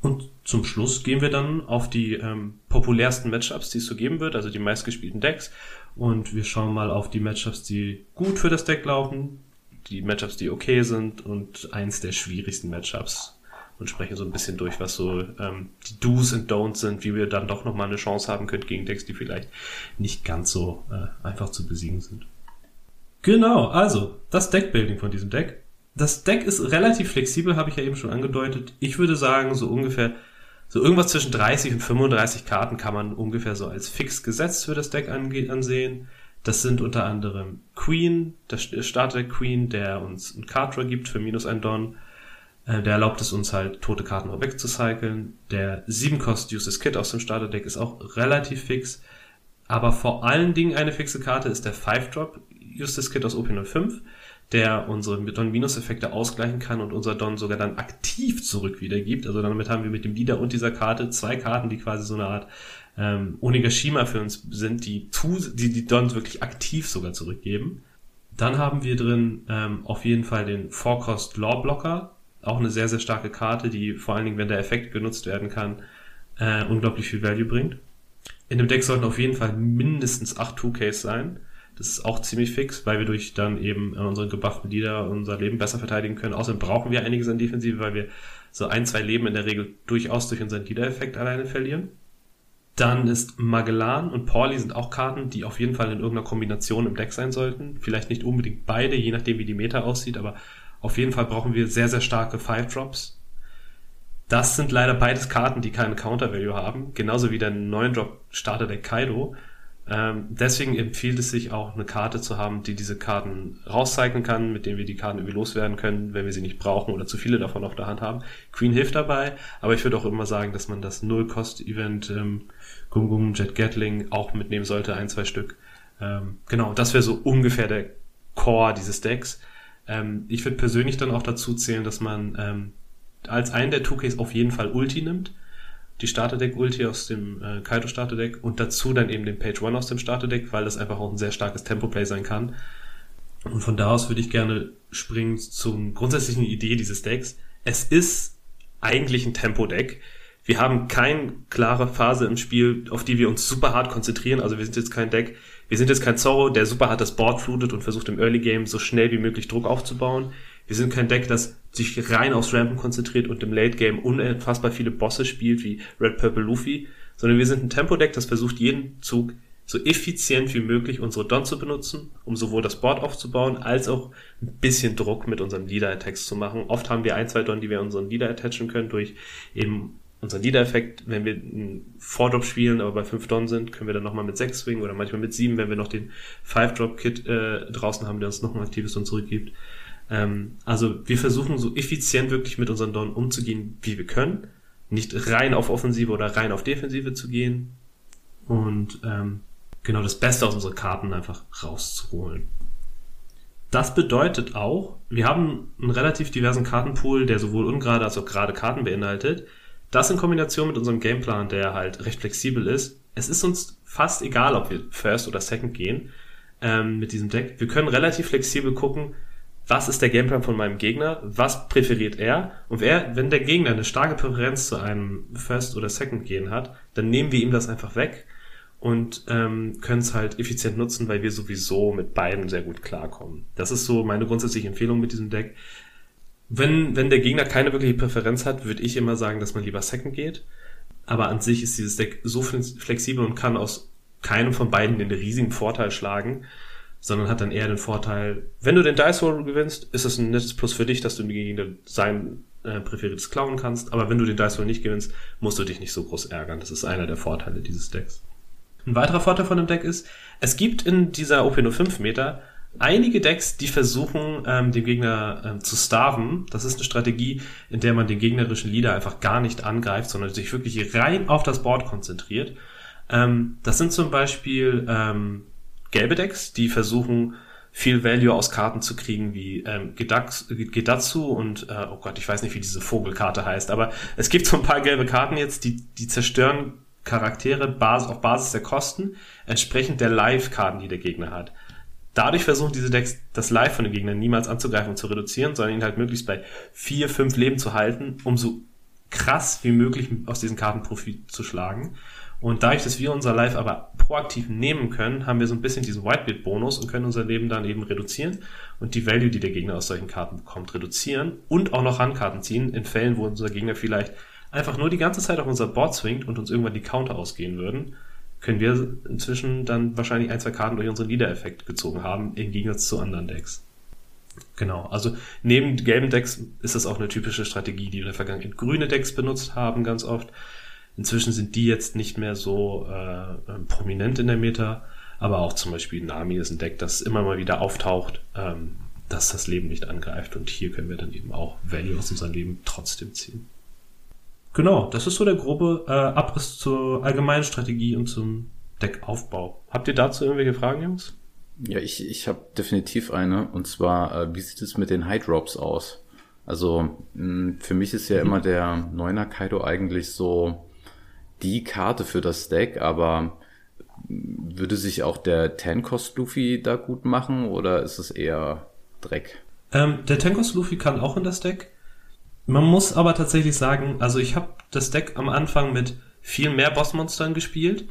Und zum Schluss gehen wir dann auf die ähm, populärsten Matchups, die es so geben wird, also die meistgespielten Decks. Und wir schauen mal auf die Matchups, die gut für das Deck laufen, die Matchups, die okay sind und eins der schwierigsten Matchups und sprechen so ein bisschen durch, was so ähm, die Do's und Don'ts sind, wie wir dann doch nochmal eine Chance haben können gegen Decks, die vielleicht nicht ganz so äh, einfach zu besiegen sind. Genau, also das Deckbuilding von diesem Deck. Das Deck ist relativ flexibel, habe ich ja eben schon angedeutet. Ich würde sagen, so ungefähr, so irgendwas zwischen 30 und 35 Karten kann man ungefähr so als fix gesetzt für das Deck ansehen. Das sind unter anderem Queen, der Starter Queen, der uns einen Card Draw gibt für minus ein Don. Äh, der erlaubt es uns halt, tote Karten auch wegzucyclen. Der 7-Cost Uses Kit aus dem Starterdeck ist auch relativ fix. Aber vor allen Dingen eine fixe Karte ist der 5-Drop Uses Kit aus OP05, der unsere Don-Minus-Effekte ausgleichen kann und unser Don sogar dann aktiv zurück wiedergibt. Also damit haben wir mit dem Leader und dieser Karte zwei Karten, die quasi so eine Art ähm, Onigashima für uns sind, die, die die Dons wirklich aktiv sogar zurückgeben. Dann haben wir drin ähm, auf jeden Fall den 4-Cost Law Blocker, auch eine sehr, sehr starke Karte, die vor allen Dingen, wenn der Effekt genutzt werden kann, äh, unglaublich viel Value bringt. In dem Deck sollten auf jeden Fall mindestens 8 2Ks sein. Das ist auch ziemlich fix, weil wir durch dann eben unseren gebufften Leader unser Leben besser verteidigen können. Außerdem brauchen wir einiges an Defensive, weil wir so ein, zwei Leben in der Regel durchaus durch unseren Leader-Effekt alleine verlieren. Dann ist Magellan und Pauli sind auch Karten, die auf jeden Fall in irgendeiner Kombination im Deck sein sollten. Vielleicht nicht unbedingt beide, je nachdem wie die Meta aussieht, aber auf jeden Fall brauchen wir sehr, sehr starke Five Drops. Das sind leider beides Karten, die keine Counter Value haben, genauso wie der 9 Drop Starter der Kaido. Ähm, deswegen empfiehlt es sich auch, eine Karte zu haben, die diese Karten rauscyclen kann, mit denen wir die Karten irgendwie loswerden können, wenn wir sie nicht brauchen oder zu viele davon auf der Hand haben. Queen hilft dabei, aber ich würde auch immer sagen, dass man das Null-Cost-Event ähm, Gung Gung Jet Gatling auch mitnehmen sollte, ein, zwei Stück. Ähm, genau, das wäre so ungefähr der Core dieses Decks. Ähm, ich würde persönlich dann auch dazu zählen, dass man ähm, als einen der 2Ks auf jeden Fall Ulti nimmt. Die Starterdeck-Ulti aus dem äh, Kaido Starterdeck und dazu dann eben den Page One aus dem Starterdeck, weil das einfach auch ein sehr starkes Tempo-Play sein kann. Und von da aus würde ich gerne springen zum grundsätzlichen Idee dieses Decks. Es ist eigentlich ein Tempo-Deck. Wir haben keine klare Phase im Spiel, auf die wir uns super hart konzentrieren. Also wir sind jetzt kein Deck, wir sind jetzt kein Zorro, der super hart das Board flutet und versucht im Early Game so schnell wie möglich Druck aufzubauen. Wir sind kein Deck, das sich rein aufs Rampen konzentriert und im Late Game unfassbar viele Bosse spielt wie Red Purple Luffy, sondern wir sind ein Tempo-Deck, das versucht jeden Zug so effizient wie möglich unsere Don zu benutzen, um sowohl das Board aufzubauen, als auch ein bisschen Druck mit unseren Leader-Attacks zu machen. Oft haben wir ein, zwei Don, die wir unseren Leader attachen können durch eben unseren Leader-Effekt, wenn wir einen Vordrop spielen, aber bei 5 Don sind, können wir dann nochmal mit 6 swingen oder manchmal mit 7, wenn wir noch den 5-Drop-Kit äh, draußen haben, der uns noch ein aktives Don zurückgibt. Ähm, also wir versuchen so effizient wirklich mit unseren Don umzugehen, wie wir können. Nicht rein auf Offensive oder rein auf Defensive zu gehen. Und ähm, genau das Beste aus unseren Karten einfach rauszuholen. Das bedeutet auch, wir haben einen relativ diversen Kartenpool, der sowohl ungerade als auch gerade Karten beinhaltet. Das in Kombination mit unserem Gameplan, der halt recht flexibel ist. Es ist uns fast egal, ob wir First oder Second gehen ähm, mit diesem Deck. Wir können relativ flexibel gucken, was ist der Gameplan von meinem Gegner, was präferiert er und wer, wenn der Gegner eine starke Präferenz zu einem First oder Second gehen hat, dann nehmen wir ihm das einfach weg und ähm, können es halt effizient nutzen, weil wir sowieso mit beiden sehr gut klarkommen. Das ist so meine grundsätzliche Empfehlung mit diesem Deck. Wenn, wenn der Gegner keine wirkliche Präferenz hat, würde ich immer sagen, dass man lieber Second geht. Aber an sich ist dieses Deck so flexibel und kann aus keinem von beiden den riesigen Vorteil schlagen, sondern hat dann eher den Vorteil, wenn du den Dice Roll gewinnst, ist es ein nettes Plus für dich, dass du gegen sein äh, präferiertes klauen kannst. Aber wenn du den Dice Roll nicht gewinnst, musst du dich nicht so groß ärgern. Das ist einer der Vorteile dieses Decks. Ein weiterer Vorteil von dem Deck ist, es gibt in dieser OP05 Meter einige Decks, die versuchen, ähm, den Gegner ähm, zu starven. Das ist eine Strategie, in der man den gegnerischen Leader einfach gar nicht angreift, sondern sich wirklich rein auf das Board konzentriert. Ähm, das sind zum Beispiel ähm, gelbe Decks, die versuchen, viel Value aus Karten zu kriegen, wie ähm, Gedatsu und, äh, oh Gott, ich weiß nicht, wie diese Vogelkarte heißt, aber es gibt so ein paar gelbe Karten jetzt, die, die zerstören Charaktere Basis, auf Basis der Kosten, entsprechend der Live-Karten, die der Gegner hat. Dadurch versuchen diese Decks das Live von den Gegnern niemals anzugreifen und zu reduzieren, sondern ihn halt möglichst bei vier, fünf Leben zu halten, um so krass wie möglich aus diesen Karten Profit zu schlagen. Und dadurch, dass wir unser Live aber proaktiv nehmen können, haben wir so ein bisschen diesen Whitebeard-Bonus und können unser Leben dann eben reduzieren und die Value, die der Gegner aus solchen Karten bekommt, reduzieren und auch noch Handkarten ziehen, in Fällen, wo unser Gegner vielleicht einfach nur die ganze Zeit auf unser Board swingt und uns irgendwann die Counter ausgehen würden, können wir inzwischen dann wahrscheinlich ein, zwei Karten durch unseren Leader-Effekt gezogen haben, im Gegensatz zu anderen Decks. Genau, also neben gelben Decks ist das auch eine typische Strategie, die wir in der Vergangenheit grüne Decks benutzt haben, ganz oft. Inzwischen sind die jetzt nicht mehr so äh, ähm, prominent in der Meta, aber auch zum Beispiel Nami ist ein Deck, das immer mal wieder auftaucht, ähm, dass das Leben nicht angreift und hier können wir dann eben auch Value aus unserem Leben trotzdem ziehen. Genau, das ist so der grobe äh, Abriss zur allgemeinen Strategie und zum Deckaufbau. Habt ihr dazu irgendwelche Fragen, Jungs? Ja, ich, ich habe definitiv eine. Und zwar, äh, wie sieht es mit den High Drops aus? Also mh, für mich ist ja mhm. immer der Neuner Kaido eigentlich so die Karte für das Deck, aber würde sich auch der Ten-Cost Luffy da gut machen oder ist es eher Dreck? Ähm, der Ten-Cost Luffy kann auch in das Deck. Man muss aber tatsächlich sagen, also ich habe das Deck am Anfang mit viel mehr Bossmonstern gespielt,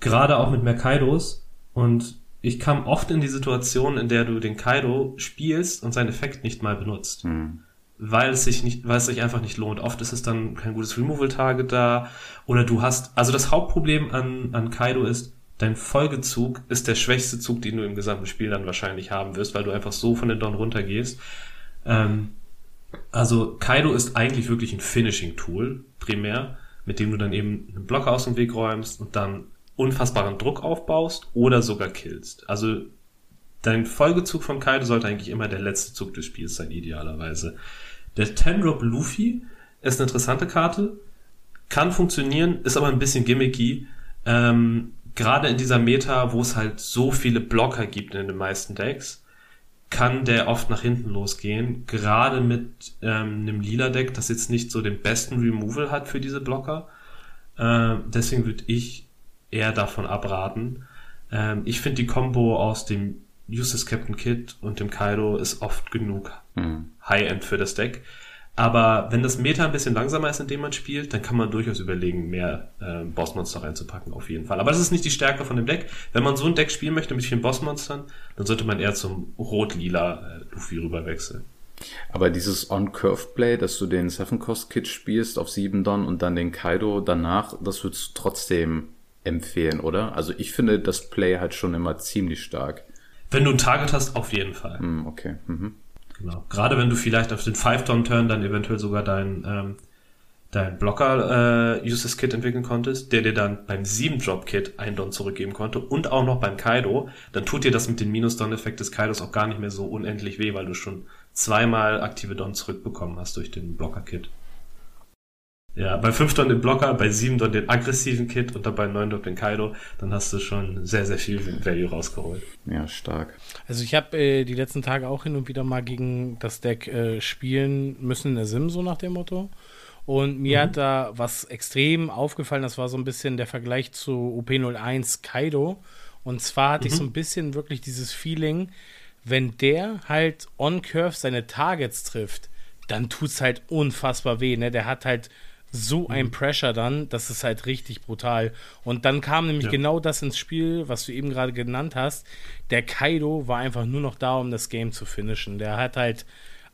gerade auch mit mehr Kaidos und ich kam oft in die Situation, in der du den Kaido spielst und seinen Effekt nicht mal benutzt. Hm. Weil es sich nicht, weil es sich einfach nicht lohnt. Oft ist es dann kein gutes Removal-Target da. Oder du hast, also das Hauptproblem an, an Kaido ist, dein Folgezug ist der schwächste Zug, den du im gesamten Spiel dann wahrscheinlich haben wirst, weil du einfach so von den Don runtergehst. Ähm, also Kaido ist eigentlich wirklich ein Finishing-Tool, primär, mit dem du dann eben einen Block aus dem Weg räumst und dann unfassbaren Druck aufbaust oder sogar killst. Also dein Folgezug von Kaido sollte eigentlich immer der letzte Zug des Spiels sein, idealerweise. Der Ten-Drop Luffy ist eine interessante Karte, kann funktionieren, ist aber ein bisschen gimmicky. Ähm, Gerade in dieser Meta, wo es halt so viele Blocker gibt in den meisten Decks, kann der oft nach hinten losgehen. Gerade mit ähm, einem lila Deck, das jetzt nicht so den besten Removal hat für diese Blocker. Äh, deswegen würde ich eher davon abraten. Ähm, ich finde die Combo aus dem Useless Captain Kid und dem Kaido ist oft genug mhm. High-End für das Deck. Aber wenn das Meta ein bisschen langsamer ist, indem man spielt, dann kann man durchaus überlegen, mehr äh, Bossmonster reinzupacken, auf jeden Fall. Aber das ist nicht die Stärke von dem Deck. Wenn man so ein Deck spielen möchte mit vielen Bossmonstern, dann sollte man eher zum rot-lila äh, Luffy rüberwechseln. Aber dieses On-Curve-Play, dass du den Seven-Cost-Kit spielst auf 7 Don und dann den Kaido danach, das würdest du trotzdem empfehlen, oder? Also ich finde das Play halt schon immer ziemlich stark. Wenn du ein Target hast, auf jeden Fall. Mm, okay. Mhm. Genau. Gerade wenn du vielleicht auf den 5-Don-Turn dann eventuell sogar dein, ähm, dein Blocker-Uses-Kit äh, entwickeln konntest, der dir dann beim 7-Drop-Kit ein Don zurückgeben konnte und auch noch beim Kaido, dann tut dir das mit dem Minus-Don-Effekt des Kaidos auch gar nicht mehr so unendlich weh, weil du schon zweimal aktive Don zurückbekommen hast durch den Blocker-Kit. Ja, bei 5 Don den Blocker, bei 7 Don den aggressiven Kit und dann bei 9 Don den Kaido, dann hast du schon sehr, sehr viel Value rausgeholt. Ja, stark. Also ich habe äh, die letzten Tage auch hin und wieder mal gegen das Deck äh, spielen müssen in der Sim, so nach dem Motto. Und mir mhm. hat da was extrem aufgefallen, das war so ein bisschen der Vergleich zu OP01 Kaido. Und zwar hatte mhm. ich so ein bisschen wirklich dieses Feeling, wenn der halt on Curve seine Targets trifft, dann tut es halt unfassbar weh. Ne? Der hat halt so ein mhm. Pressure dann, das ist halt richtig brutal. Und dann kam nämlich ja. genau das ins Spiel, was du eben gerade genannt hast. Der Kaido war einfach nur noch da, um das Game zu finishen. Der hat halt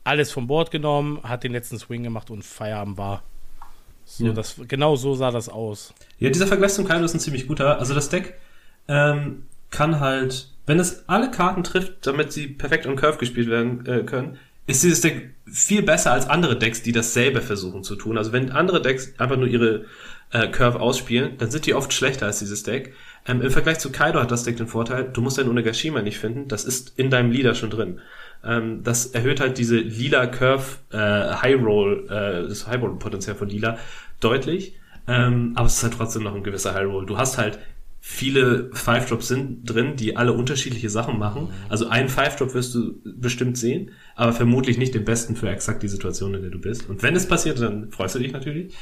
alles vom Board genommen, hat den letzten Swing gemacht und Feierabend war. So, ja. das, genau so sah das aus. Ja, dieser Vergleich zum Kaido ist ein ziemlich guter. Also das Deck ähm, kann halt, wenn es alle Karten trifft, damit sie perfekt on Curve gespielt werden äh, können, ist dieses Deck viel besser als andere Decks, die dasselbe versuchen zu tun. Also wenn andere Decks einfach nur ihre äh, Curve ausspielen, dann sind die oft schlechter als dieses Deck. Ähm, Im Vergleich zu Kaido hat das Deck den Vorteil, du musst dein Onegashima nicht finden, das ist in deinem Leader schon drin. Ähm, das erhöht halt diese lila Curve äh, High Roll, äh, das High Roll Potenzial von lila deutlich. Ähm, aber es ist halt trotzdem noch ein gewisser High Roll. Du hast halt viele Five-Drops sind drin, die alle unterschiedliche Sachen machen. Also einen Five-Drop wirst du bestimmt sehen, aber vermutlich nicht den besten für exakt die Situation, in der du bist. Und wenn es passiert, dann freust du dich natürlich.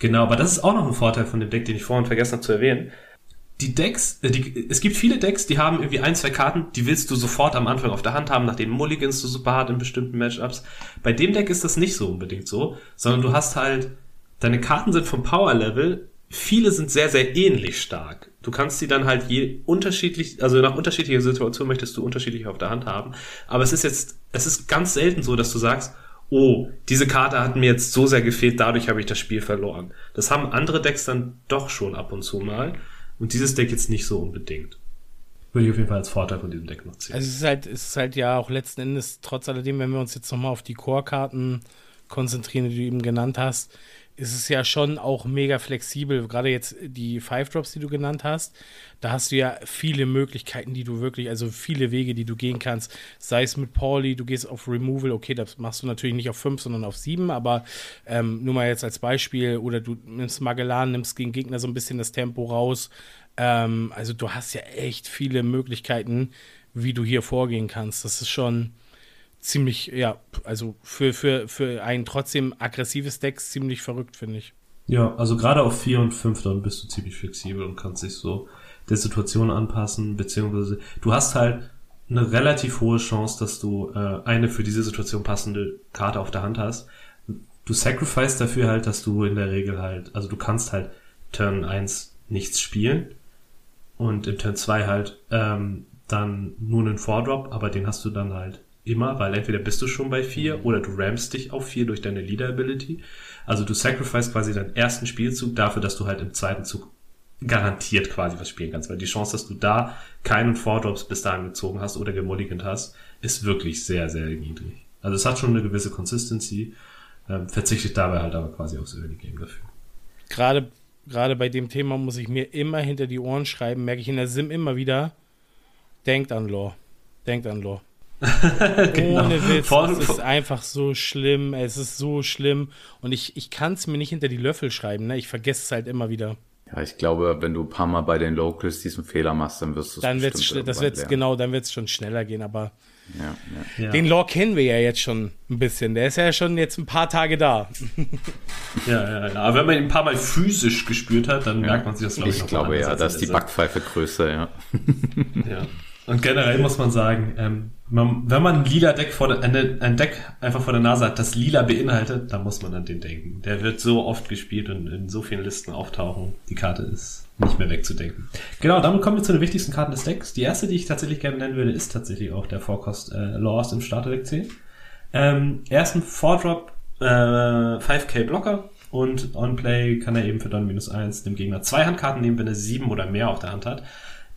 Genau, aber das ist auch noch ein Vorteil von dem Deck, den ich vorhin vergessen habe zu erwähnen. Die Decks, äh, die, es gibt viele Decks, die haben irgendwie ein, zwei Karten, die willst du sofort am Anfang auf der Hand haben, nach denen mulliganst du super hart in bestimmten Matchups. Bei dem Deck ist das nicht so unbedingt so, sondern du hast halt, deine Karten sind vom Power Level, viele sind sehr, sehr ähnlich stark. Du kannst sie dann halt je unterschiedlich, also nach unterschiedlicher Situation möchtest du unterschiedlich auf der Hand haben. Aber es ist jetzt, es ist ganz selten so, dass du sagst, oh, diese Karte hat mir jetzt so sehr gefehlt, dadurch habe ich das Spiel verloren. Das haben andere Decks dann doch schon ab und zu mal. Und dieses Deck jetzt nicht so unbedingt. Würde ich auf jeden Fall als Vorteil von diesem Deck noch ziehen. Also es ist halt, es ist halt ja auch letzten Endes, trotz alledem, wenn wir uns jetzt nochmal auf die Core-Karten konzentrieren, die du eben genannt hast, ist es ja schon auch mega flexibel. Gerade jetzt die Five Drops, die du genannt hast, da hast du ja viele Möglichkeiten, die du wirklich, also viele Wege, die du gehen kannst. Sei es mit Pauli, du gehst auf Removal, okay, das machst du natürlich nicht auf 5, sondern auf 7, aber ähm, nur mal jetzt als Beispiel, oder du nimmst Magellan, nimmst gegen Gegner so ein bisschen das Tempo raus. Ähm, also du hast ja echt viele Möglichkeiten, wie du hier vorgehen kannst. Das ist schon ziemlich, ja, also für, für, für ein trotzdem aggressives Deck ziemlich verrückt, finde ich. Ja, also gerade auf 4 und 5 dann bist du ziemlich flexibel und kannst dich so der Situation anpassen, beziehungsweise du hast halt eine relativ hohe Chance, dass du äh, eine für diese Situation passende Karte auf der Hand hast. Du sacrifice dafür halt, dass du in der Regel halt, also du kannst halt Turn 1 nichts spielen und im Turn 2 halt ähm, dann nur einen Vordrop, aber den hast du dann halt immer, weil entweder bist du schon bei vier oder du rampst dich auf vier durch deine Leader Ability. Also du sacrifice quasi deinen ersten Spielzug dafür, dass du halt im zweiten Zug garantiert quasi was spielen kannst, weil die Chance, dass du da keinen Vordrops bis dahin gezogen hast oder gemulligant hast, ist wirklich sehr, sehr niedrig. Also es hat schon eine gewisse Consistency, ähm, verzichtet dabei halt aber quasi aufs Early Game dafür. Gerade, gerade bei dem Thema muss ich mir immer hinter die Ohren schreiben, merke ich in der Sim immer wieder, denkt an Law. Denkt an Law. (laughs) genau. Ohne Witz, vor, es ist einfach so schlimm, es ist so schlimm und ich, ich kann es mir nicht hinter die Löffel schreiben, ne? ich vergesse es halt immer wieder. Ja, ich glaube, wenn du ein paar Mal bei den Locals diesen Fehler machst, dann wirst du es Dann wird's, das wird's, genau, dann wird es schon schneller gehen, aber ja, ja. den Law kennen wir ja jetzt schon ein bisschen, der ist ja schon jetzt ein paar Tage da. (laughs) ja, ja, ja, aber wenn man ihn ein paar Mal physisch gespürt hat, dann merkt man sich das, glaube ich, Ich glaube ja, da ist die Backpfeife größer, ja. ja. Und generell muss man sagen, ähm, man, wenn man ein lila Deck vor der, ein, Deck einfach vor der Nase hat, das lila beinhaltet, dann muss man an den denken. Der wird so oft gespielt und in so vielen Listen auftauchen. Die Karte ist nicht mehr wegzudenken. Genau, damit kommen wir zu den wichtigsten Karten des Decks. Die erste, die ich tatsächlich gerne nennen würde, ist tatsächlich auch der Forecast äh, Lost im Starterdeck 10. Ähm, ersten 4-Drop äh, 5k Blocker und on Play kann er eben für dann minus 1 dem Gegner zwei Handkarten nehmen, wenn er sieben oder mehr auf der Hand hat.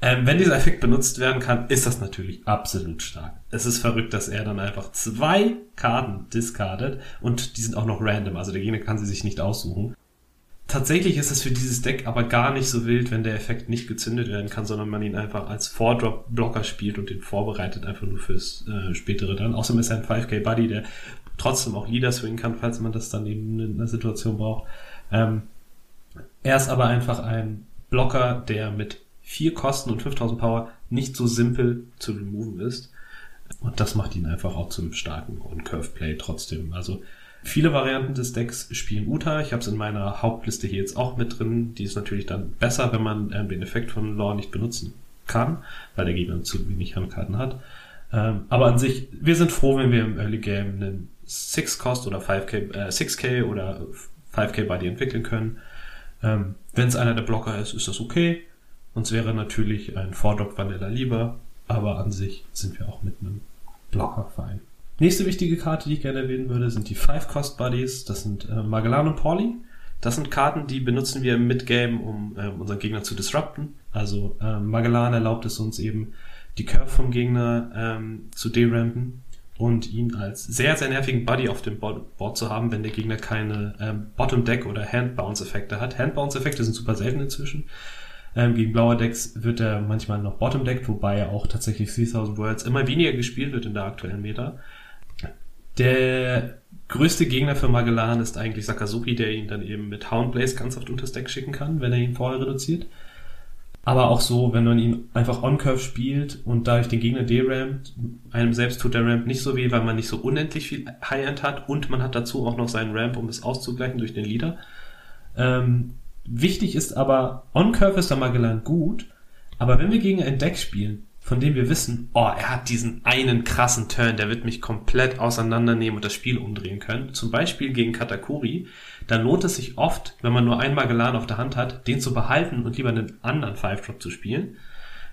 Ähm, wenn dieser Effekt benutzt werden kann, ist das natürlich absolut stark. Es ist verrückt, dass er dann einfach zwei Karten discardet und die sind auch noch random, also der Gegner kann sie sich nicht aussuchen. Tatsächlich ist es für dieses Deck aber gar nicht so wild, wenn der Effekt nicht gezündet werden kann, sondern man ihn einfach als Four-Drop-Blocker spielt und den vorbereitet einfach nur fürs äh, spätere dann. Außerdem ist er ein 5k-Buddy, der trotzdem auch Leader swingen kann, falls man das dann eben in einer Situation braucht. Ähm, er ist aber einfach ein Blocker, der mit vier Kosten und 5000 Power nicht so simpel zu removen ist. Und das macht ihn einfach auch zum starken und Curve Play trotzdem. Also viele Varianten des Decks spielen Uta. Ich habe es in meiner Hauptliste hier jetzt auch mit drin. Die ist natürlich dann besser, wenn man äh, den Effekt von Law nicht benutzen kann, weil der Gegner zu wenig Handkarten hat. Ähm, aber an sich, wir sind froh, wenn wir im Early Game einen 6-Cost oder 5K, äh, 6K oder 5K Buddy entwickeln können. Ähm, wenn es einer der Blocker ist, ist das okay. Uns wäre natürlich ein Vordrop Vanilla lieber, aber an sich sind wir auch mit einem Blocker fein. Nächste wichtige Karte, die ich gerne erwähnen würde, sind die Five Cost Buddies. Das sind äh, Magellan und Pauli. Das sind Karten, die benutzen wir im Midgame, um äh, unseren Gegner zu disrupten. Also äh, Magellan erlaubt es uns eben, die Curve vom Gegner ähm, zu derampen und ihn als sehr, sehr nervigen Buddy auf dem Board zu haben, wenn der Gegner keine ähm, Bottom-Deck oder Hand-Bounce-Effekte hat. Hand-Bounce-Effekte sind super selten inzwischen. Ähm, gegen blaue Decks wird er manchmal noch Bottom Deck, wobei er auch tatsächlich 3000 Worlds immer weniger gespielt wird in der aktuellen Meta. Der größte Gegner für Magellan ist eigentlich Sakazuki, der ihn dann eben mit Houndblaze ganz oft unters Deck schicken kann, wenn er ihn vorher reduziert. aber auch so, wenn man ihn einfach on-curve spielt und dadurch den Gegner derampt, einem selbst tut der Ramp nicht so weh, weil man nicht so unendlich viel High-End hat und man hat dazu auch noch seinen Ramp, um es auszugleichen durch den Leader. Ähm, wichtig ist aber, on-curve ist der Magellan gut, aber wenn wir gegen ein Deck spielen, von dem wir wissen, oh, er hat diesen einen krassen Turn, der wird mich komplett auseinandernehmen und das Spiel umdrehen können. Zum Beispiel gegen Katakuri. Dann lohnt es sich oft, wenn man nur einen Magellan auf der Hand hat, den zu behalten und lieber einen anderen Five-Drop zu spielen.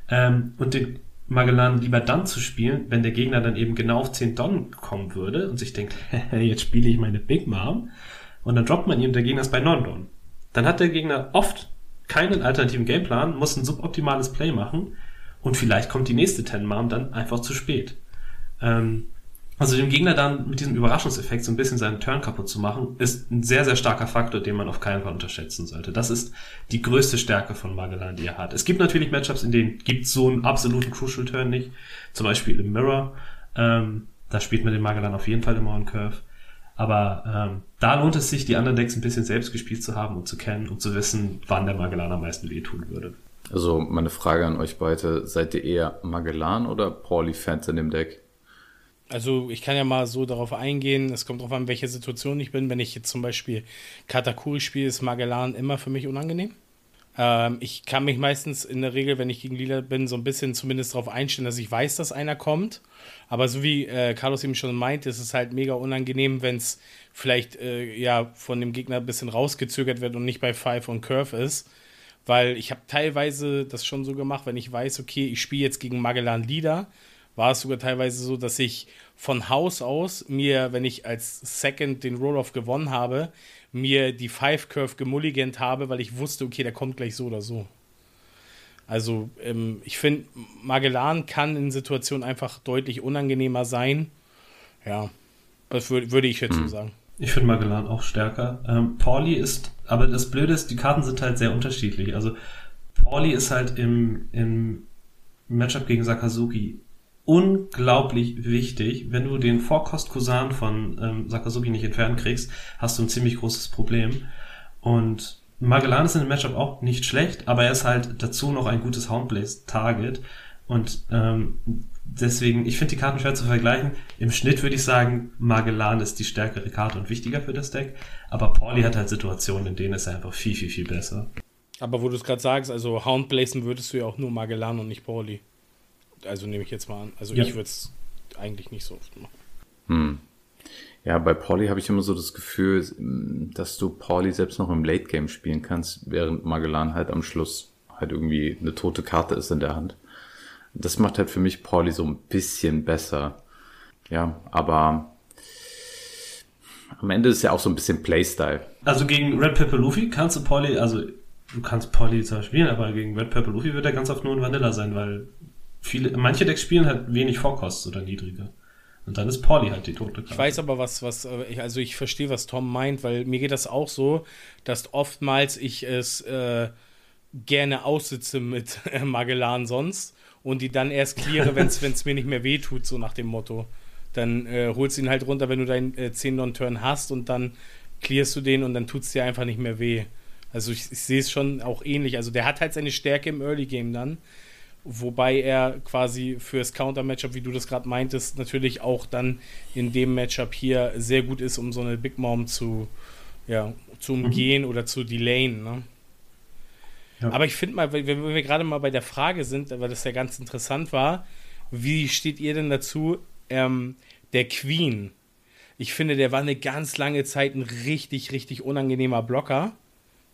Ähm, und den Magellan lieber dann zu spielen, wenn der Gegner dann eben genau auf 10 Don kommen würde und sich denkt, (laughs) jetzt spiele ich meine Big Mom. Und dann droppt man ihn und der Gegner ist bei 9 Don. Dann hat der Gegner oft keinen alternativen Gameplan, muss ein suboptimales Play machen und vielleicht kommt die nächste Ten Mom dann einfach zu spät. Ähm, also dem Gegner dann mit diesem Überraschungseffekt so ein bisschen seinen Turn kaputt zu machen, ist ein sehr, sehr starker Faktor, den man auf keinen Fall unterschätzen sollte. Das ist die größte Stärke von Magellan, die er hat. Es gibt natürlich Matchups, in denen gibt so einen absoluten Crucial Turn nicht. Zum Beispiel im Mirror. Ähm, da spielt man den Magellan auf jeden Fall immer on Curve. Aber ähm, da lohnt es sich, die anderen Decks ein bisschen selbst gespielt zu haben und zu kennen und zu wissen, wann der Magellan am meisten wehtun würde. Also meine Frage an euch beide, seid ihr eher Magellan oder Pauli-Fans in dem Deck? Also ich kann ja mal so darauf eingehen, es kommt darauf an, welche Situation ich bin. Wenn ich jetzt zum Beispiel Katakuri spiele, ist Magellan immer für mich unangenehm. Ähm, ich kann mich meistens in der Regel, wenn ich gegen Lila bin, so ein bisschen zumindest darauf einstellen, dass ich weiß, dass einer kommt. Aber so wie äh, Carlos eben schon meint, ist es halt mega unangenehm, wenn es vielleicht äh, ja von dem Gegner ein bisschen rausgezögert wird und nicht bei Five und Curve ist weil ich habe teilweise das schon so gemacht, wenn ich weiß, okay, ich spiele jetzt gegen Magellan Lieder, war es sogar teilweise so, dass ich von Haus aus mir, wenn ich als Second den Roll-Off gewonnen habe, mir die Five Curve gemulligant habe, weil ich wusste, okay, der kommt gleich so oder so. Also ähm, ich finde, Magellan kann in Situationen einfach deutlich unangenehmer sein. Ja, das würd, würde ich jetzt so hm. sagen. Ich finde Magellan auch stärker. Ähm, Pauli ist, aber das Blöde ist, die Karten sind halt sehr unterschiedlich. Also Pauli ist halt im, im Matchup gegen Sakazuki unglaublich wichtig. Wenn du den Vorkost-Kusan von ähm, Sakazuki nicht entfernen kriegst, hast du ein ziemlich großes Problem. Und Magellan ist in dem Matchup auch nicht schlecht, aber er ist halt dazu noch ein gutes Houndblaze-Target. Und ähm, deswegen, ich finde die Karten schwer zu vergleichen. Im Schnitt würde ich sagen, Magellan ist die stärkere Karte und wichtiger für das Deck. Aber Pauli hat halt Situationen, in denen ist er einfach viel, viel, viel besser. Aber wo du es gerade sagst, also Houndblazen würdest du ja auch nur Magellan und nicht Pauli. Also nehme ich jetzt mal an. Also ja. ich würde es eigentlich nicht so oft machen. Hm. Ja, bei Pauli habe ich immer so das Gefühl, dass du Pauli selbst noch im Late Game spielen kannst, während Magellan halt am Schluss halt irgendwie eine tote Karte ist in der Hand. Das macht halt für mich Pauli so ein bisschen besser. Ja, aber am Ende ist ja auch so ein bisschen Playstyle. Also gegen Red Pepper Luffy kannst du Pauli, also du kannst Pauli zwar spielen, aber gegen Red Pepper Luffy wird er ganz oft nur ein Vanilla sein, weil viele, manche Decks spielen halt wenig Vorkost oder niedrige. Und dann ist Pauli halt die tote Karte. Ich weiß aber, was, was, äh, also ich verstehe, was Tom meint, weil mir geht das auch so, dass oftmals ich es äh, gerne aussitze mit (laughs) Magellan sonst und die dann erst cleare, wenn es mir nicht mehr wehtut, so nach dem Motto. Dann äh, holst du ihn halt runter, wenn du deinen äh, 10 Non-Turn hast und dann clearst du den und dann tut es dir einfach nicht mehr weh. Also ich, ich sehe es schon auch ähnlich. Also der hat halt seine Stärke im Early Game dann, wobei er quasi fürs Counter-Matchup, wie du das gerade meintest, natürlich auch dann in dem Matchup hier sehr gut ist, um so eine Big Mom zu, ja, zu mhm. umgehen mhm. oder zu delayen. Ne? Aber ich finde mal, wenn wir gerade mal bei der Frage sind, weil das ja ganz interessant war, wie steht ihr denn dazu, ähm, der Queen? Ich finde, der war eine ganz lange Zeit ein richtig, richtig unangenehmer Blocker,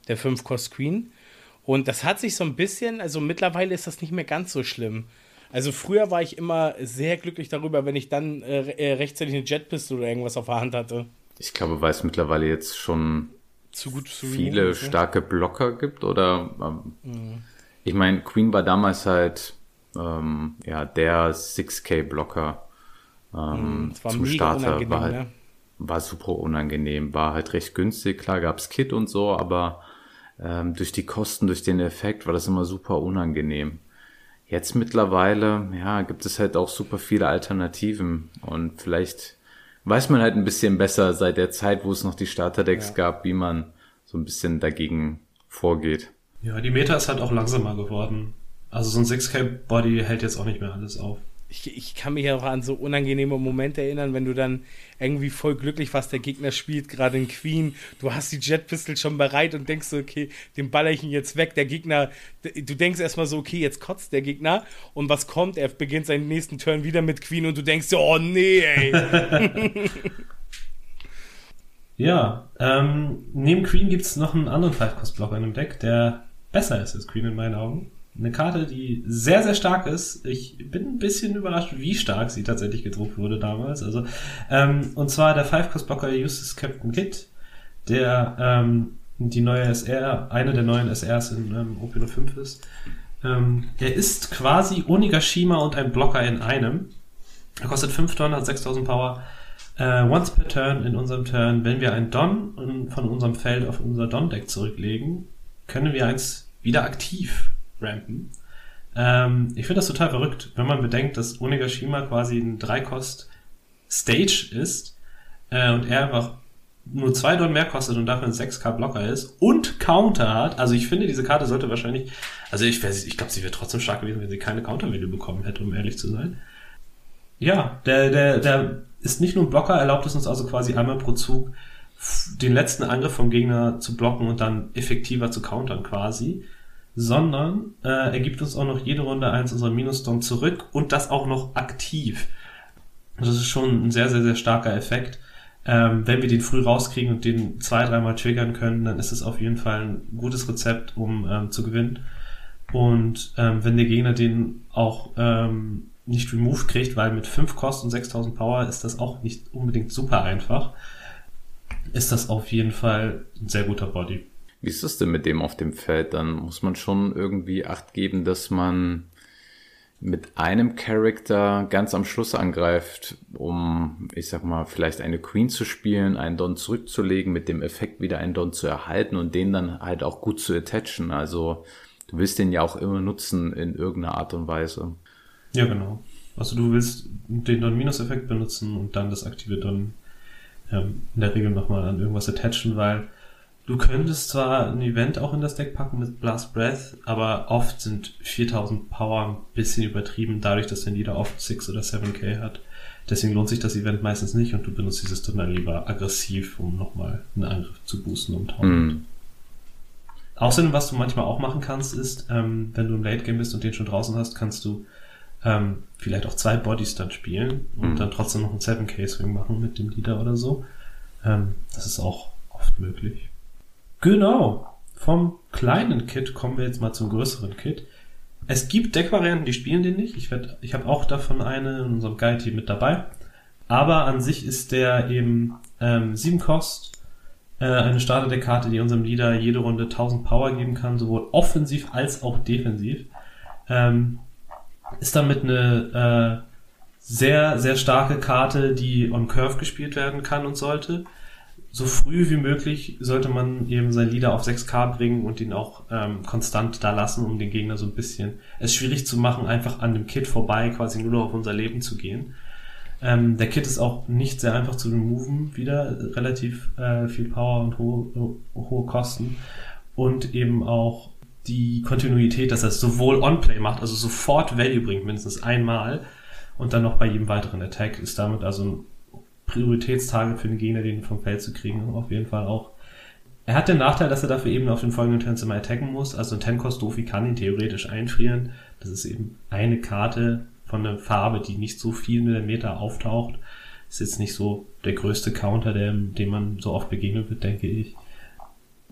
der 5-Cost Queen. Und das hat sich so ein bisschen, also mittlerweile ist das nicht mehr ganz so schlimm. Also früher war ich immer sehr glücklich darüber, wenn ich dann äh, äh rechtzeitig eine Jetpistole oder irgendwas auf der Hand hatte. Ich glaube, weil es mittlerweile jetzt schon zu gut zu viele so. starke Blocker gibt oder ähm, mhm. ich meine, Queen war damals halt ähm, ja der 6K Blocker ähm, mhm, zum Starter war halt ne? war super unangenehm, war halt recht günstig, klar gab's Kit und so, aber ähm, durch die Kosten, durch den Effekt war das immer super unangenehm. Jetzt mittlerweile, ja, gibt es halt auch super viele Alternativen und vielleicht weiß man halt ein bisschen besser seit der Zeit, wo es noch die Starterdecks ja. gab, wie man so ein bisschen dagegen vorgeht. Ja, die Meta ist halt auch langsamer geworden. Also so ein 6K-Body hält jetzt auch nicht mehr alles auf ich, ich kann mich auch an so unangenehme Momente erinnern, wenn du dann irgendwie voll glücklich warst, der Gegner spielt gerade in Queen, du hast die Jet Pistol schon bereit und denkst so, okay, den baller ich ihn jetzt weg. Der Gegner, du denkst erstmal so, okay, jetzt kotzt der Gegner und was kommt? Er beginnt seinen nächsten Turn wieder mit Queen und du denkst so, oh nee, ey. (laughs) ja, ähm, neben Queen gibt es noch einen anderen Five-Cost-Blocker in dem Deck, der besser ist als Queen in meinen Augen. Eine Karte, die sehr, sehr stark ist. Ich bin ein bisschen überrascht, wie stark sie tatsächlich gedruckt wurde damals. Also, ähm, und zwar der Five-Cost-Blocker Uses Captain Kit, der ähm, die neue SR, eine der neuen SRs in ähm, OP05 ist. Ähm, er ist quasi Onigashima und ein Blocker in einem. Er kostet 5 Tonnen, hat 6000 Power. Uh, once per turn in unserem Turn, wenn wir ein Don von unserem Feld auf unser Don-Deck zurücklegen, können wir eins wieder aktiv rampen. Ähm, ich finde das total verrückt, wenn man bedenkt, dass Onigashima quasi ein Dreikost Stage ist äh, und er einfach nur zwei Dollar mehr kostet und dafür ein 6k Blocker ist und Counter hat. Also ich finde, diese Karte sollte wahrscheinlich, also ich, ich glaube, sie wäre trotzdem stark gewesen, wenn sie keine Counter-Video bekommen hätte, um ehrlich zu sein. Ja, der, der, der ist nicht nur ein Blocker, erlaubt es uns also quasi einmal pro Zug den letzten Angriff vom Gegner zu blocken und dann effektiver zu countern quasi sondern äh, er gibt uns auch noch jede Runde eins unserer Minusdom zurück und das auch noch aktiv. Das ist schon ein sehr, sehr, sehr starker Effekt. Ähm, wenn wir den früh rauskriegen und den zwei, dreimal triggern können, dann ist es auf jeden Fall ein gutes Rezept, um ähm, zu gewinnen. Und ähm, wenn der Gegner den auch ähm, nicht removed kriegt, weil mit 5 Kost und 6000 Power ist das auch nicht unbedingt super einfach, ist das auf jeden Fall ein sehr guter Body. Wie ist das denn mit dem auf dem Feld? Dann muss man schon irgendwie Acht geben, dass man mit einem Charakter ganz am Schluss angreift, um, ich sag mal, vielleicht eine Queen zu spielen, einen Don zurückzulegen, mit dem Effekt wieder einen Don zu erhalten und den dann halt auch gut zu attachen. Also du willst den ja auch immer nutzen in irgendeiner Art und Weise. Ja, genau. Also du willst den Don-Minus-Effekt benutzen und dann das aktive Don ähm, in der Regel nochmal an irgendwas attachen, weil Du könntest zwar ein Event auch in das Deck packen mit Blast Breath, aber oft sind 4000 Power ein bisschen übertrieben, dadurch, dass dein Leader oft 6 oder 7k hat. Deswegen lohnt sich das Event meistens nicht und du benutzt dieses dann, dann lieber aggressiv, um nochmal einen Angriff zu boosten um 1000. Mhm. Außerdem, was du manchmal auch machen kannst, ist, ähm, wenn du im Late Game bist und den schon draußen hast, kannst du ähm, vielleicht auch zwei Bodies dann spielen und mhm. dann trotzdem noch einen 7k Swing machen mit dem Leader oder so. Ähm, das ist auch oft möglich. Genau. Vom kleinen Kit kommen wir jetzt mal zum größeren Kit. Es gibt Deckvarianten, die spielen den nicht. Ich, werd, ich habe auch davon eine in unserem Guide-Team mit dabei. Aber an sich ist der eben ähm, 7 Kost, äh, eine Starterdeckkarte, die unserem Leader jede Runde 1000 Power geben kann, sowohl offensiv als auch defensiv. Ähm, ist damit eine äh, sehr, sehr starke Karte, die on Curve gespielt werden kann und sollte so früh wie möglich sollte man eben sein Leader auf 6K bringen und ihn auch ähm, konstant da lassen, um den Gegner so ein bisschen es schwierig zu machen, einfach an dem Kit vorbei quasi nur noch auf unser Leben zu gehen. Ähm, der Kit ist auch nicht sehr einfach zu removen, wieder relativ äh, viel Power und hohe, hohe Kosten und eben auch die Kontinuität, dass er es sowohl On-Play macht, also sofort Value bringt, mindestens einmal und dann noch bei jedem weiteren Attack ist damit also ein Prioritätstage für den Gegner, den vom Feld zu kriegen, auf jeden Fall auch. Er hat den Nachteil, dass er dafür eben auf den folgenden Turns immer attacken muss. Also ein Tenkost Dofi kann ihn theoretisch einfrieren. Das ist eben eine Karte von einer Farbe, die nicht so viel Meta auftaucht. Ist jetzt nicht so der größte Counter, der, dem man so oft begegnet wird, denke ich.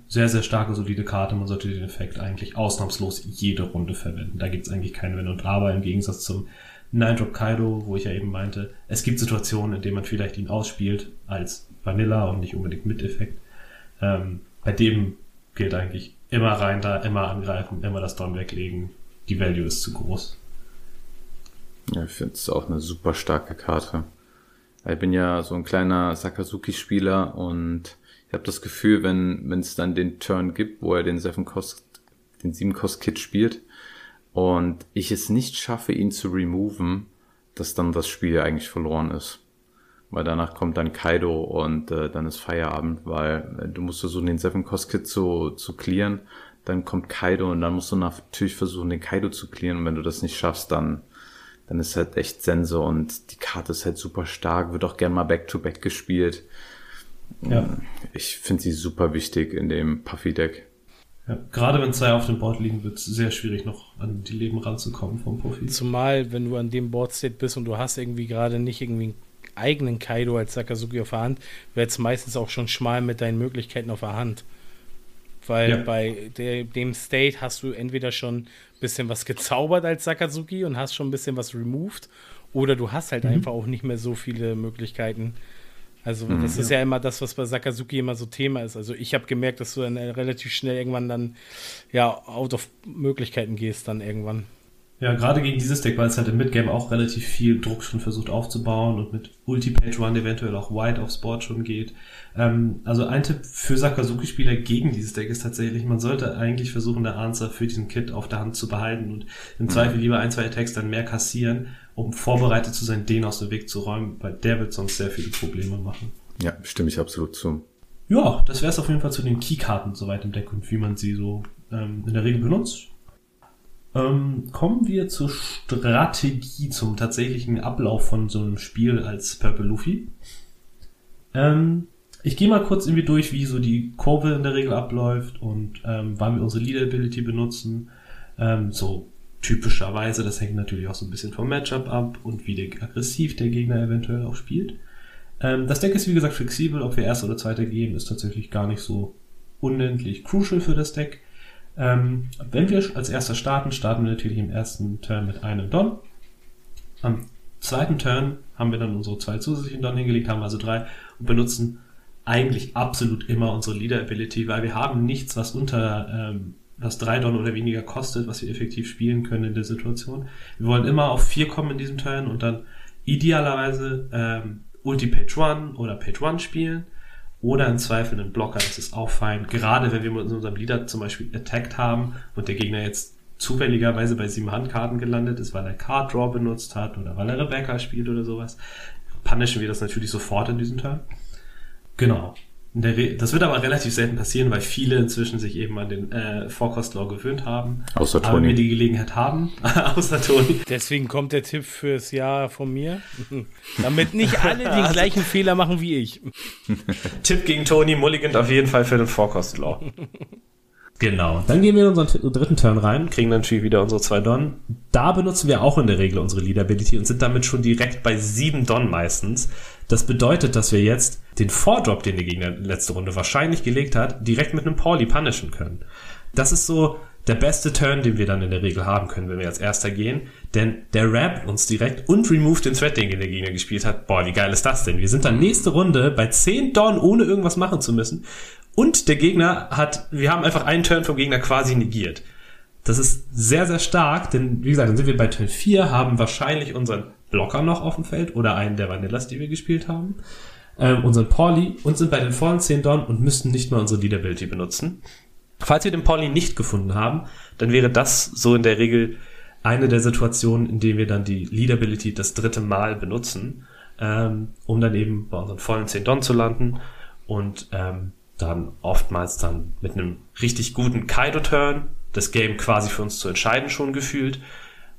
Sehr, sehr starke, solide Karte. Man sollte den Effekt eigentlich ausnahmslos jede Runde verwenden. Da gibt es eigentlich keine Wenn und Aber im Gegensatz zum Nine Drop Kaido, wo ich ja eben meinte, es gibt Situationen, in denen man vielleicht ihn ausspielt als Vanilla und nicht unbedingt mit Effekt. Ähm, bei dem gilt eigentlich immer rein da, immer angreifen, immer das Don weglegen. Die Value ist zu groß. Ja, ich finde es auch eine super starke Karte. Ich bin ja so ein kleiner Sakazuki-Spieler und ich habe das Gefühl, wenn es dann den Turn gibt, wo er den 7 Cost, den 7 Cost Kit spielt, und ich es nicht schaffe, ihn zu removen, dass dann das Spiel eigentlich verloren ist. Weil danach kommt dann Kaido und äh, dann ist Feierabend, weil äh, du musst versuchen, den Seven Cost Kit zu, zu clearen. dann kommt Kaido und dann musst du natürlich versuchen, den Kaido zu clearen. Und wenn du das nicht schaffst, dann, dann ist halt echt Sense und die Karte ist halt super stark, wird auch gern mal Back-to-Back -back gespielt. Ja. Ich finde sie super wichtig in dem Puffy-Deck. Ja, gerade wenn zwei auf dem Board liegen, wird es sehr schwierig, noch an die Leben ranzukommen vom Profi. Zumal, wenn du an dem Board-State bist und du hast irgendwie gerade nicht irgendwie einen eigenen Kaido als Sakazuki auf der Hand, wird es meistens auch schon schmal mit deinen Möglichkeiten auf der Hand. Weil ja. bei der, dem State hast du entweder schon ein bisschen was gezaubert als Sakazuki und hast schon ein bisschen was removed, oder du hast halt mhm. einfach auch nicht mehr so viele Möglichkeiten, also mhm, das ist ja. ja. immer das, was bei Sakazuki immer so Thema ist. Also ich habe gemerkt, dass du dann relativ schnell irgendwann dann ja out of Möglichkeiten gehst dann irgendwann. Ja, gerade gegen dieses Deck, weil es halt im Midgame auch relativ viel Druck schon versucht aufzubauen und mit Ulti-Page Run eventuell auch White aufs Board schon geht. Ähm, also ein Tipp für Sakazuki-Spieler gegen dieses Deck ist tatsächlich, man sollte eigentlich versuchen, eine Answer für diesen Kit auf der Hand zu behalten und im Zweifel lieber ein, zwei Attacks dann mehr kassieren, um vorbereitet zu sein, den aus dem Weg zu räumen, weil der wird sonst sehr viele Probleme machen. Ja, stimme ich absolut zu. Ja, das wäre es auf jeden Fall zu den Keykarten soweit im Deck und wie man sie so ähm, in der Regel benutzt. Ähm, kommen wir zur Strategie, zum tatsächlichen Ablauf von so einem Spiel als Purple Luffy. Ähm, ich gehe mal kurz irgendwie durch, wie so die Kurve in der Regel abläuft und ähm, wann wir unsere Leader Ability benutzen. Ähm, so typischerweise, das hängt natürlich auch so ein bisschen vom Matchup ab und wie der, aggressiv der Gegner eventuell auch spielt. Ähm, das Deck ist wie gesagt flexibel, ob wir erste oder zweite geben, ist tatsächlich gar nicht so unendlich crucial für das Deck. Ähm, wenn wir als erster starten, starten wir natürlich im ersten Turn mit einem Don. Am zweiten Turn haben wir dann unsere zwei zusätzlichen Don hingelegt, haben also drei und benutzen eigentlich absolut immer unsere Leader Ability, weil wir haben nichts, was unter ähm, was drei Don oder weniger kostet, was wir effektiv spielen können in der Situation. Wir wollen immer auf vier kommen in diesem Turn und dann idealerweise ähm, Ulti Page One oder Page One spielen oder im Zweifel einen Blocker, das ist auch fein. Gerade wenn wir mit unserem Leader zum Beispiel attacked haben und der Gegner jetzt zufälligerweise bei sieben Handkarten gelandet ist, weil er Card Draw benutzt hat oder weil er Rebecca spielt oder sowas, punishen wir das natürlich sofort in diesem Turn. Genau das wird aber relativ selten passieren, weil viele inzwischen sich eben an den äh, Forecast-Law gewöhnt haben. Außer Toni. Aber wir die Gelegenheit haben, (laughs) außer Toni. Deswegen kommt der Tipp fürs Jahr von mir. (laughs) Damit nicht alle den also, gleichen Fehler machen wie ich. Tipp gegen Toni, Mulligan auf jeden Fall für den Forecast-Law. (laughs) Genau. Dann gehen wir in unseren dritten Turn rein, kriegen dann natürlich wieder unsere zwei Don. Da benutzen wir auch in der Regel unsere Leadability und sind damit schon direkt bei sieben Don meistens. Das bedeutet, dass wir jetzt den Vordrop, den der Gegner letzte Runde wahrscheinlich gelegt hat, direkt mit einem Pauli punishen können. Das ist so der beste Turn, den wir dann in der Regel haben können, wenn wir als erster gehen. Denn der rappt uns direkt und removed den Threat, den der Gegner gespielt hat. Boah, wie geil ist das denn? Wir sind dann nächste Runde bei 10 Don, ohne irgendwas machen zu müssen. Und der Gegner hat, wir haben einfach einen Turn vom Gegner quasi negiert. Das ist sehr, sehr stark, denn wie gesagt, dann sind wir bei Turn 4, haben wahrscheinlich unseren Blocker noch auf dem Feld oder einen der Vanillas, die wir gespielt haben, ähm, unseren Pauli und sind bei den vollen 10 Don und müssten nicht mal unsere Leadability benutzen. Falls wir den Pauli nicht gefunden haben, dann wäre das so in der Regel eine der Situationen, in denen wir dann die Leadability das dritte Mal benutzen, ähm, um dann eben bei unseren vollen 10 Don zu landen und ähm, dann oftmals dann mit einem richtig guten Kaido-Turn das Game quasi für uns zu entscheiden schon gefühlt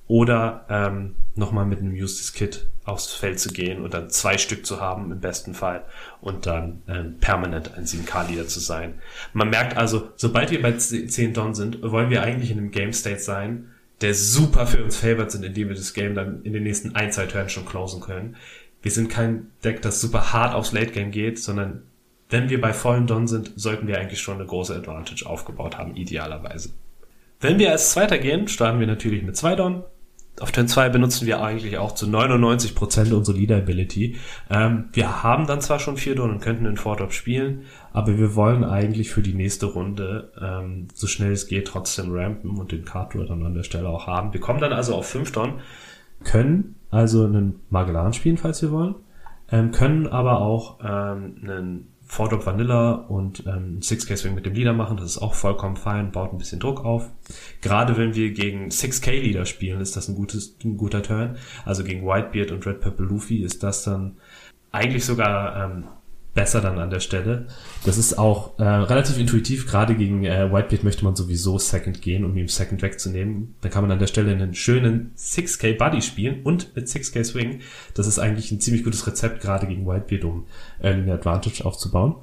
oder ähm, nochmal mit einem Justice Kit aufs Feld zu gehen und dann zwei Stück zu haben im besten Fall und dann ähm, permanent ein 7K-Leader zu sein. Man merkt also, sobald wir bei 10 Don sind, wollen wir eigentlich in einem Game State sein, der super für uns favored sind, indem wir das Game dann in den nächsten ein, zwei Turns schon closen können. Wir sind kein Deck, das super hart aufs Late Game geht, sondern wenn wir bei vollen Don sind, sollten wir eigentlich schon eine große Advantage aufgebaut haben, idealerweise. Wenn wir als Zweiter gehen, starten wir natürlich mit zwei Don. Auf Turn 2 benutzen wir eigentlich auch zu 99% unsere Leader Ability. Ähm, wir haben dann zwar schon vier Don und könnten den Vordrop spielen, aber wir wollen eigentlich für die nächste Runde ähm, so schnell es geht trotzdem rampen und den Card dann an der Stelle auch haben. Wir kommen dann also auf 5 Don, können also einen Magellan spielen, falls wir wollen, ähm, können aber auch ähm, einen Fordrop Vanilla und ähm, Six-K Swing mit dem Leader machen, das ist auch vollkommen fein, baut ein bisschen Druck auf. Gerade wenn wir gegen 6K Leader spielen, ist das ein, gutes, ein guter Turn. Also gegen Whitebeard und Red Purple Luffy ist das dann eigentlich sogar ähm, besser dann an der Stelle. Das ist auch äh, relativ intuitiv. Gerade gegen äh, Whitebeard möchte man sowieso Second gehen, um ihm Second wegzunehmen. Dann kann man an der Stelle einen schönen 6K Buddy spielen und mit 6K Swing. Das ist eigentlich ein ziemlich gutes Rezept, gerade gegen Whitebeard, um eine Advantage aufzubauen.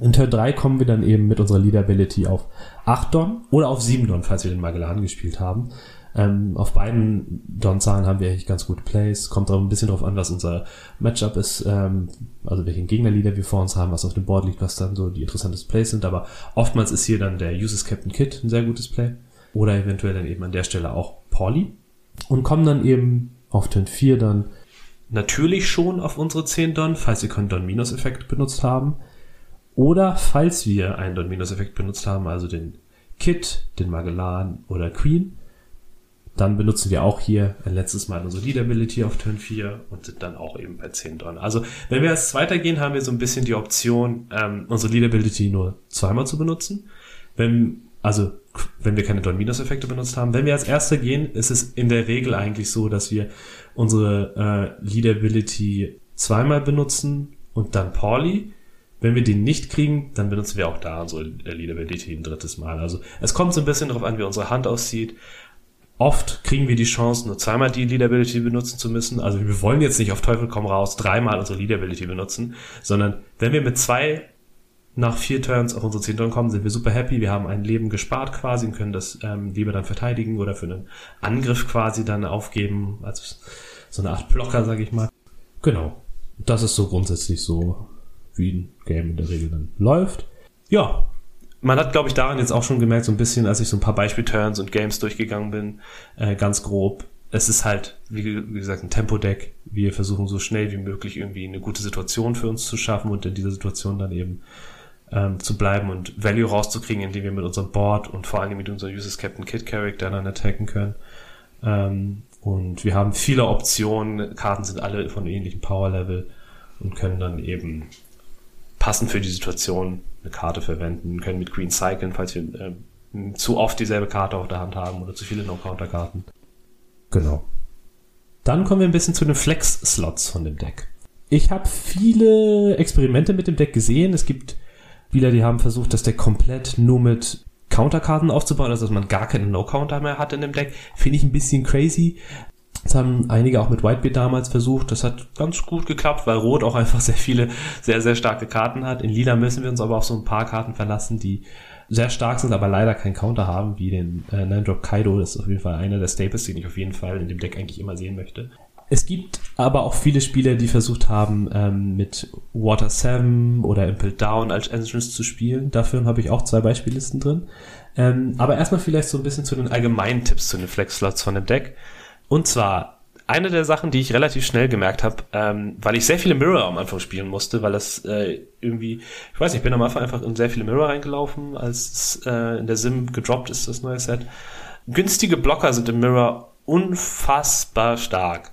In Turn 3 kommen wir dann eben mit unserer Leader Ability auf 8 Don oder auf 7 Don, falls wir den Magellan gespielt haben. Ähm, auf beiden Don-Zahlen haben wir eigentlich ganz gute Plays. Kommt auch ein bisschen drauf an, was unser Matchup ist, ähm, also welchen Gegnerleader wir vor uns haben, was auf dem Board liegt, was dann so die interessantesten Plays sind. Aber oftmals ist hier dann der Uses Captain Kit ein sehr gutes Play. Oder eventuell dann eben an der Stelle auch Pauli. Und kommen dann eben auf Turn 4 dann natürlich schon auf unsere 10 Don, falls wir keinen Don-Minus-Effekt benutzt haben. Oder falls wir einen Don-Minus-Effekt benutzt haben, also den Kit, den Magellan oder Queen, dann benutzen wir auch hier ein letztes Mal unsere Lead Ability auf Turn 4 und sind dann auch eben bei 10 dran. Also wenn wir als Zweiter gehen, haben wir so ein bisschen die Option, ähm, unsere Lead Ability nur zweimal zu benutzen. Wenn, also wenn wir keine Don-Minus-Effekte benutzt haben. Wenn wir als Erster gehen, ist es in der Regel eigentlich so, dass wir unsere äh, Lead Ability zweimal benutzen und dann Pauli. Wenn wir den nicht kriegen, dann benutzen wir auch da unsere Lead Ability ein drittes Mal. Also es kommt so ein bisschen darauf an, wie unsere Hand aussieht. Oft kriegen wir die Chance, nur zweimal die Leadability benutzen zu müssen. Also wir wollen jetzt nicht auf Teufel komm raus dreimal unsere Leadability benutzen, sondern wenn wir mit zwei nach vier Turns auf unsere 10 Turn kommen, sind wir super happy. Wir haben ein Leben gespart quasi und können das ähm, lieber dann verteidigen oder für einen Angriff quasi dann aufgeben, als so eine Art Blocker, sag ich mal. Genau. Das ist so grundsätzlich so, wie ein Game in der Regel dann läuft. Ja, man hat, glaube ich, daran jetzt auch schon gemerkt, so ein bisschen, als ich so ein paar Beispielturns und Games durchgegangen bin, äh, ganz grob. Es ist halt, wie, wie gesagt, ein Tempo-Deck. Wir versuchen so schnell wie möglich irgendwie eine gute Situation für uns zu schaffen und in dieser Situation dann eben ähm, zu bleiben und Value rauszukriegen, indem wir mit unserem Board und vor allem mit unserem Uses Captain Kit Character dann attacken können. Ähm, und wir haben viele Optionen. Karten sind alle von ähnlichem Power Level und können dann eben passend für die Situation eine Karte verwenden, können mit Green cyclen, falls wir äh, zu oft dieselbe Karte auf der Hand haben oder zu viele No-Counter-Karten. Genau. Dann kommen wir ein bisschen zu den Flex-Slots von dem Deck. Ich habe viele Experimente mit dem Deck gesehen. Es gibt Spieler, die haben versucht, das Deck komplett nur mit Counterkarten aufzubauen, also dass man gar keine No-Counter mehr hat in dem Deck. Finde ich ein bisschen crazy. Das haben einige auch mit Whitebeard damals versucht. Das hat ganz gut geklappt, weil Rot auch einfach sehr viele, sehr, sehr starke Karten hat. In Lila müssen wir uns aber auf so ein paar Karten verlassen, die sehr stark sind, aber leider keinen Counter haben, wie den äh, Nine-Drop Kaido. Das ist auf jeden Fall einer der Staples, den ich auf jeden Fall in dem Deck eigentlich immer sehen möchte. Es gibt aber auch viele Spieler, die versucht haben, ähm, mit Water 7 oder Impel Down als Entrance zu spielen. Dafür habe ich auch zwei Beispiellisten drin. Ähm, aber erstmal vielleicht so ein bisschen zu den allgemeinen Tipps zu den Flex-Slots von dem Deck. Und zwar eine der Sachen, die ich relativ schnell gemerkt habe, ähm, weil ich sehr viele Mirror am Anfang spielen musste, weil das äh, irgendwie, ich weiß nicht, ich bin am Anfang einfach in sehr viele Mirror reingelaufen, als äh, in der Sim gedroppt ist, das neue Set. Günstige Blocker sind im Mirror unfassbar stark.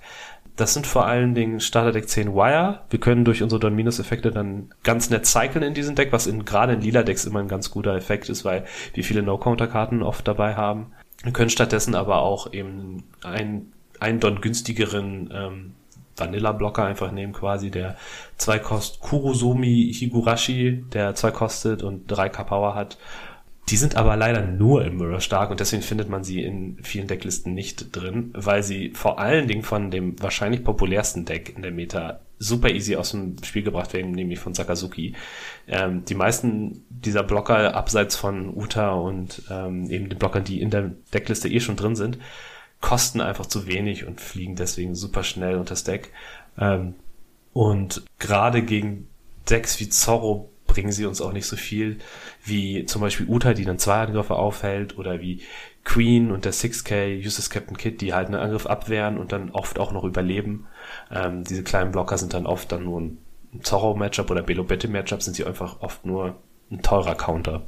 Das sind vor allen Dingen Starterdeck 10 Wire. Wir können durch unsere Don-Minus-Effekte dann ganz nett cyclen in diesem Deck, was in, gerade in lila Decks immer ein ganz guter Effekt ist, weil wir viele No-Counter-Karten oft dabei haben. Wir können stattdessen aber auch eben einen, einen Don günstigeren ähm, Vanilla-Blocker einfach nehmen quasi, der zwei kostet Kurosomi Higurashi, der zwei kostet und drei K-Power hat. Die sind aber leider nur im Mirror stark und deswegen findet man sie in vielen Decklisten nicht drin, weil sie vor allen Dingen von dem wahrscheinlich populärsten Deck in der Meta super easy aus dem Spiel gebracht werden, nämlich von Sakazuki. Ähm, die meisten dieser Blocker, abseits von Uta und ähm, eben den Blockern, die in der Deckliste eh schon drin sind, kosten einfach zu wenig und fliegen deswegen super schnell unter das Deck. Ähm, und gerade gegen Decks wie Zorro bringen sie uns auch nicht so viel wie zum Beispiel Uta, die dann zwei Angriffe aufhält oder wie Queen und der 6K Uses Captain Kid, die halt einen Angriff abwehren und dann oft auch noch überleben. Ähm, diese kleinen Blocker sind dann oft dann nur ein Zorro-Matchup oder Belobette-Matchup, sind sie einfach oft nur ein teurer Counter.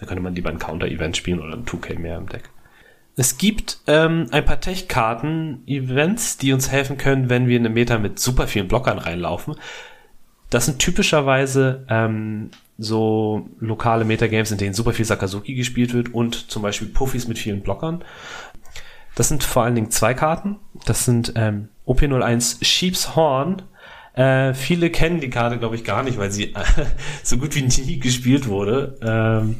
Da könnte man lieber ein Counter-Event spielen oder ein 2K mehr im Deck. Es gibt ähm, ein paar Tech-Karten-Events, die uns helfen können, wenn wir in eine Meta mit super vielen Blockern reinlaufen. Das sind typischerweise ähm, so lokale Metagames, in denen super viel Sakazuki gespielt wird und zum Beispiel Puffys mit vielen Blockern. Das sind vor allen Dingen zwei Karten. Das sind ähm, OP01 Sheep's Horn Äh, viele kennen die Karte, glaube ich, gar nicht, weil sie (laughs) so gut wie nie gespielt wurde. Ähm,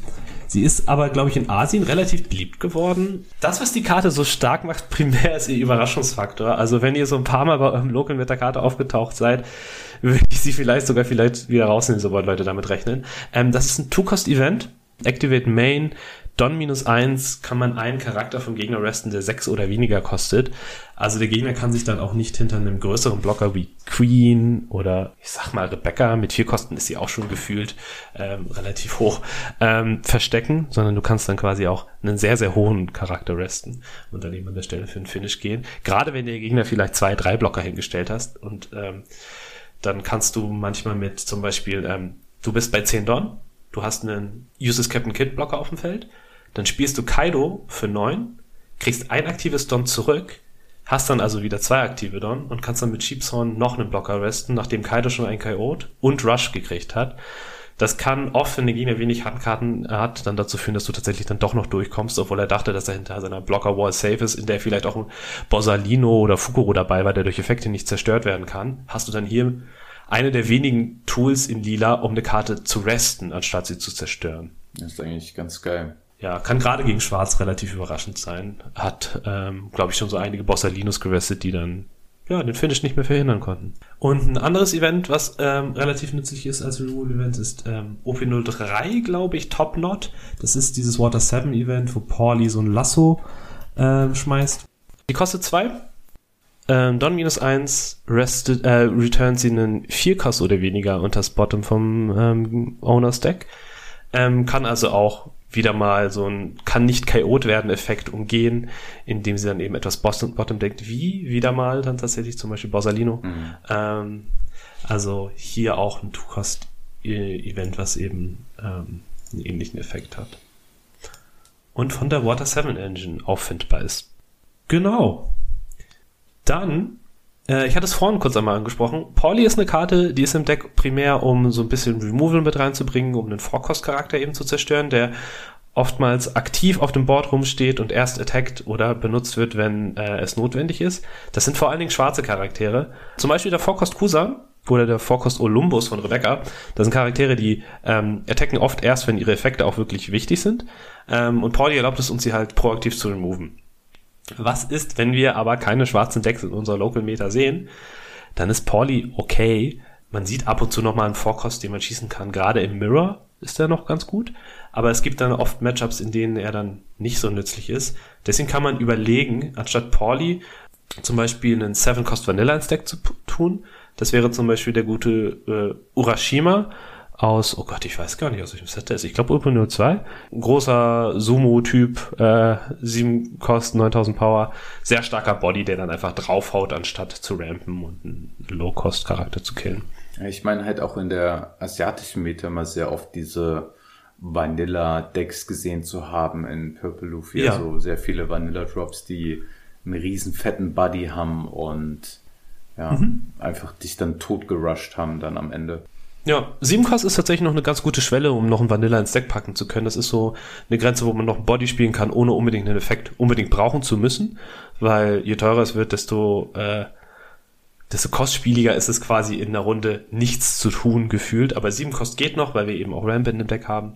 sie ist aber, glaube ich, in Asien relativ beliebt geworden. Das, was die Karte so stark macht, (laughs) primär ist ihr Überraschungsfaktor. Also wenn ihr so ein paar Mal bei eurem Local mit der Karte aufgetaucht seid, würde ich sie vielleicht sogar vielleicht wieder rausnehmen, sobald Leute damit rechnen. Ähm, das ist ein Two-Cost-Event. Activate Main, Don minus eins kann man einen Charakter vom Gegner resten, der sechs oder weniger kostet. Also der Gegner kann sich dann auch nicht hinter einem größeren Blocker wie Queen oder ich sag mal Rebecca, mit vier Kosten ist sie auch schon gefühlt ähm, relativ hoch, ähm, verstecken, sondern du kannst dann quasi auch einen sehr, sehr hohen Charakter resten und dann eben an der Stelle für einen Finish gehen. Gerade wenn der Gegner vielleicht zwei, drei Blocker hingestellt hast und ähm, dann kannst du manchmal mit zum Beispiel, ähm, du bist bei 10 Don, du hast einen Uses Captain Kid Blocker auf dem Feld, dann spielst du Kaido für 9, kriegst ein aktives Don zurück, hast dann also wieder zwei aktive Don und kannst dann mit Sheepshorn noch einen Blocker resten, nachdem Kaido schon ein KO't und Rush gekriegt hat. Das kann oft, wenn der Gegner wenig Handkarten hat, dann dazu führen, dass du tatsächlich dann doch noch durchkommst, obwohl er dachte, dass er hinter seiner Blocker-Wall safe ist, in der vielleicht auch ein Borsalino oder Fukuro dabei war, der durch Effekte nicht zerstört werden kann. Hast du dann hier eine der wenigen Tools in Lila, um eine Karte zu resten, anstatt sie zu zerstören. Das ist eigentlich ganz geil. Ja, kann gerade gegen Schwarz relativ überraschend sein. Hat, ähm, glaube ich, schon so einige Bossalinos gerestet, die dann ja, den Finish nicht mehr verhindern konnten. Und ein anderes Event, was ähm, relativ nützlich ist als Removal-Event, ist ähm, OP03, glaube ich, Top Knot. Das ist dieses Water 7 Event, wo Pauli so ein Lasso ähm, schmeißt. Die kostet zwei. Ähm, Don minus eins restet, äh, returnt sie einen 4 Kost oder weniger unter das Bottom vom ähm, Owner's Deck. Ähm, kann also auch wieder mal so ein kann nicht KO'd werden Effekt umgehen, indem sie dann eben etwas Bottom, denkt, wie wieder mal dann tatsächlich zum Beispiel Borsalino. Mhm. Ähm, also hier auch ein Two-Cost-Event, was eben ähm, einen ähnlichen Effekt hat. Und von der Water 7 Engine auffindbar ist. Genau. Dann äh, ich hatte es vorhin kurz einmal angesprochen. Pauli ist eine Karte, die ist im Deck primär, um so ein bisschen Removal mit reinzubringen, um einen Vorkostcharakter eben zu zerstören, der oftmals aktiv auf dem Board rumsteht und erst attackt oder benutzt wird, wenn äh, es notwendig ist. Das sind vor allen Dingen schwarze Charaktere. Zum Beispiel der Vorkost Kusa oder der Vorkost Olympus von Rebecca. Das sind Charaktere, die ähm, attacken oft erst, wenn ihre Effekte auch wirklich wichtig sind. Ähm, und Pauli erlaubt es uns, sie halt proaktiv zu removen. Was ist, wenn wir aber keine schwarzen Decks in unserer Local Meta sehen? Dann ist Pauli okay. Man sieht ab und zu nochmal einen Vorkost, den man schießen kann. Gerade im Mirror ist er noch ganz gut. Aber es gibt dann oft Matchups, in denen er dann nicht so nützlich ist. Deswegen kann man überlegen, anstatt Pauli zum Beispiel einen Seven Cost Vanilla ins Deck zu tun. Das wäre zum Beispiel der gute äh, Urashima aus, oh Gott, ich weiß gar nicht, aus welchem Set der ist. Ich glaube Urban 02. Großer Sumo-Typ, äh, 7 Kosten, 9000 Power. Sehr starker Body, der dann einfach draufhaut, anstatt zu rampen und einen Low-Cost-Charakter zu killen. Ich meine halt auch in der asiatischen Meta immer sehr oft diese Vanilla-Decks gesehen zu haben in Purple Luffy. Ja. Also sehr viele Vanilla-Drops, die einen riesen fetten Buddy haben und ja, mhm. einfach dich dann tot gerusht haben dann am Ende. Ja, 7 Cost ist tatsächlich noch eine ganz gute Schwelle, um noch ein Vanilla ins Deck packen zu können. Das ist so eine Grenze, wo man noch Body spielen kann, ohne unbedingt einen Effekt unbedingt brauchen zu müssen. Weil je teurer es wird, desto, äh, desto kostspieliger ist es quasi in der Runde nichts zu tun gefühlt. Aber 7 Cost geht noch, weil wir eben auch Rampant im Deck haben.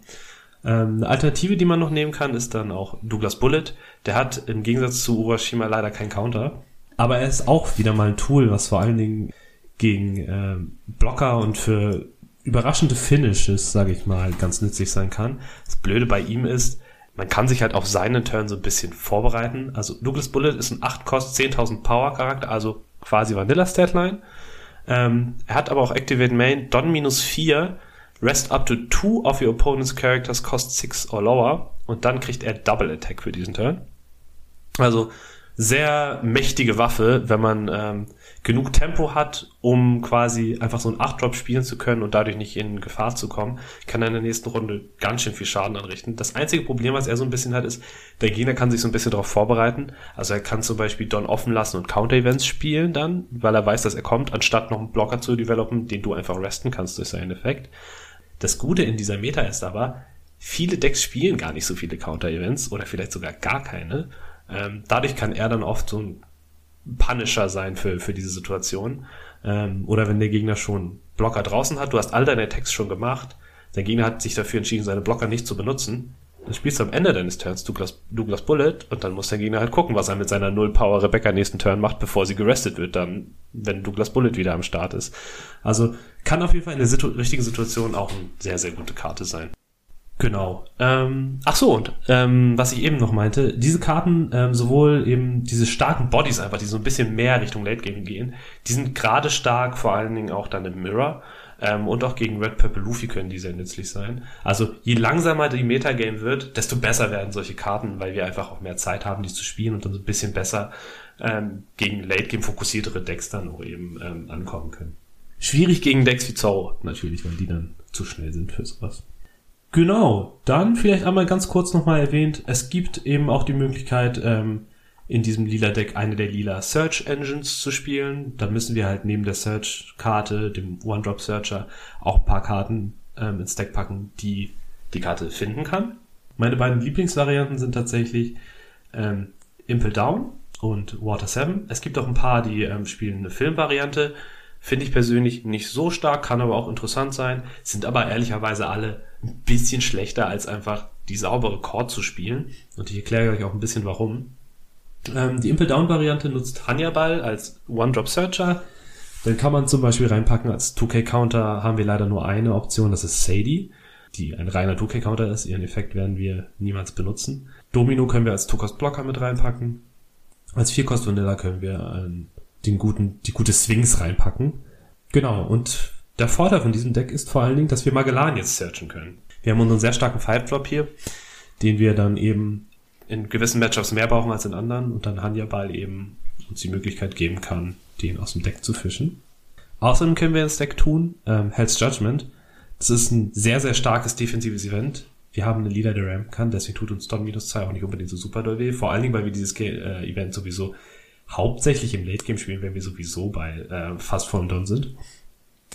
Ähm, eine Alternative, die man noch nehmen kann, ist dann auch Douglas Bullet. Der hat im Gegensatz zu Urashima leider keinen Counter. Aber er ist auch wieder mal ein Tool, was vor allen Dingen gegen äh, Blocker und für überraschende Finishes, sage ich mal, ganz nützlich sein kann. Das Blöde bei ihm ist, man kann sich halt auf seinen Turn so ein bisschen vorbereiten. Also Douglas Bullet ist ein 8-Kost, 10.000 Power Charakter, also quasi Vanilla Statline. Ähm, er hat aber auch Activate Main, Don minus 4, Rest up to 2 of your opponent's characters cost 6 or lower und dann kriegt er Double Attack für diesen Turn. Also sehr mächtige Waffe, wenn man ähm, genug Tempo hat, um quasi einfach so ein 8-Drop spielen zu können und dadurch nicht in Gefahr zu kommen, kann er in der nächsten Runde ganz schön viel Schaden anrichten. Das einzige Problem, was er so ein bisschen hat, ist, der Gegner kann sich so ein bisschen darauf vorbereiten. Also er kann zum Beispiel Don offen lassen und Counter-Events spielen dann, weil er weiß, dass er kommt, anstatt noch einen Blocker zu developen, den du einfach resten kannst durch seinen Effekt. Das Gute in dieser Meta ist aber, viele Decks spielen gar nicht so viele Counter-Events oder vielleicht sogar gar keine. Ähm, dadurch kann er dann oft so ein Punisher sein für, für diese Situation. Ähm, oder wenn der Gegner schon Blocker draußen hat, du hast all deine Attacks schon gemacht, der Gegner hat sich dafür entschieden, seine Blocker nicht zu benutzen, dann spielst du am Ende deines Turns Douglas, Douglas Bullet und dann muss der Gegner halt gucken, was er mit seiner Null Power Rebecca nächsten Turn macht, bevor sie gerestet wird, dann, wenn Douglas Bullet wieder am Start ist. Also kann auf jeden Fall in der Situ richtigen Situation auch eine sehr, sehr gute Karte sein. Genau. Ähm, ach so, und ähm, was ich eben noch meinte, diese Karten, ähm, sowohl eben diese starken Bodies einfach, die so ein bisschen mehr Richtung Late Game gehen, die sind gerade stark, vor allen Dingen auch dann im Mirror. Ähm, und auch gegen Red Purple Luffy können die sehr nützlich sein. Also je langsamer die Metagame wird, desto besser werden solche Karten, weil wir einfach auch mehr Zeit haben, die zu spielen und dann so ein bisschen besser ähm, gegen Late Game fokussiertere Decks dann auch eben ähm, ankommen können. Schwierig gegen Decks wie Zorro natürlich, weil die dann zu schnell sind für sowas. Genau, dann vielleicht einmal ganz kurz nochmal erwähnt, es gibt eben auch die Möglichkeit, ähm, in diesem lila Deck eine der lila Search Engines zu spielen. Da müssen wir halt neben der Search-Karte, dem One-Drop-Searcher, auch ein paar Karten ähm, ins Deck packen, die die Karte finden kann. Meine beiden Lieblingsvarianten sind tatsächlich ähm, Impel Down und Water 7. Es gibt auch ein paar, die ähm, spielen eine Filmvariante. Finde ich persönlich nicht so stark, kann aber auch interessant sein, sind aber ehrlicherweise alle ein bisschen schlechter als einfach die saubere Chord zu spielen. Und ich erkläre euch auch ein bisschen warum. Ähm, die Impel Down Variante nutzt Hannibal als One-Drop Searcher. Dann kann man zum Beispiel reinpacken als 2K-Counter haben wir leider nur eine Option, das ist Sadie, die ein reiner 2K-Counter ist. Ihren Effekt werden wir niemals benutzen. Domino können wir als 2-Cost-Blocker mit reinpacken. Als 4-Cost-Vanilla können wir ähm, den guten, die gute Swings reinpacken. Genau, und der Vorteil von diesem Deck ist vor allen Dingen, dass wir Magellan jetzt searchen können. Wir haben unseren sehr starken Five-Drop hier, den wir dann eben in gewissen Matchups mehr brauchen als in anderen und dann Hannibal eben uns die Möglichkeit geben kann, den aus dem Deck zu fischen. Außerdem können wir ins Deck tun, ähm, Hell's Judgment. Das ist ein sehr, sehr starkes defensives Event. Wir haben eine Leader, der rampen kann, deswegen tut uns Don minus 2 auch nicht unbedingt so super doll weh. Vor allen Dingen, weil wir dieses äh, Event sowieso hauptsächlich im Late Game spielen, wenn wir sowieso bei äh, fast voll Don sind.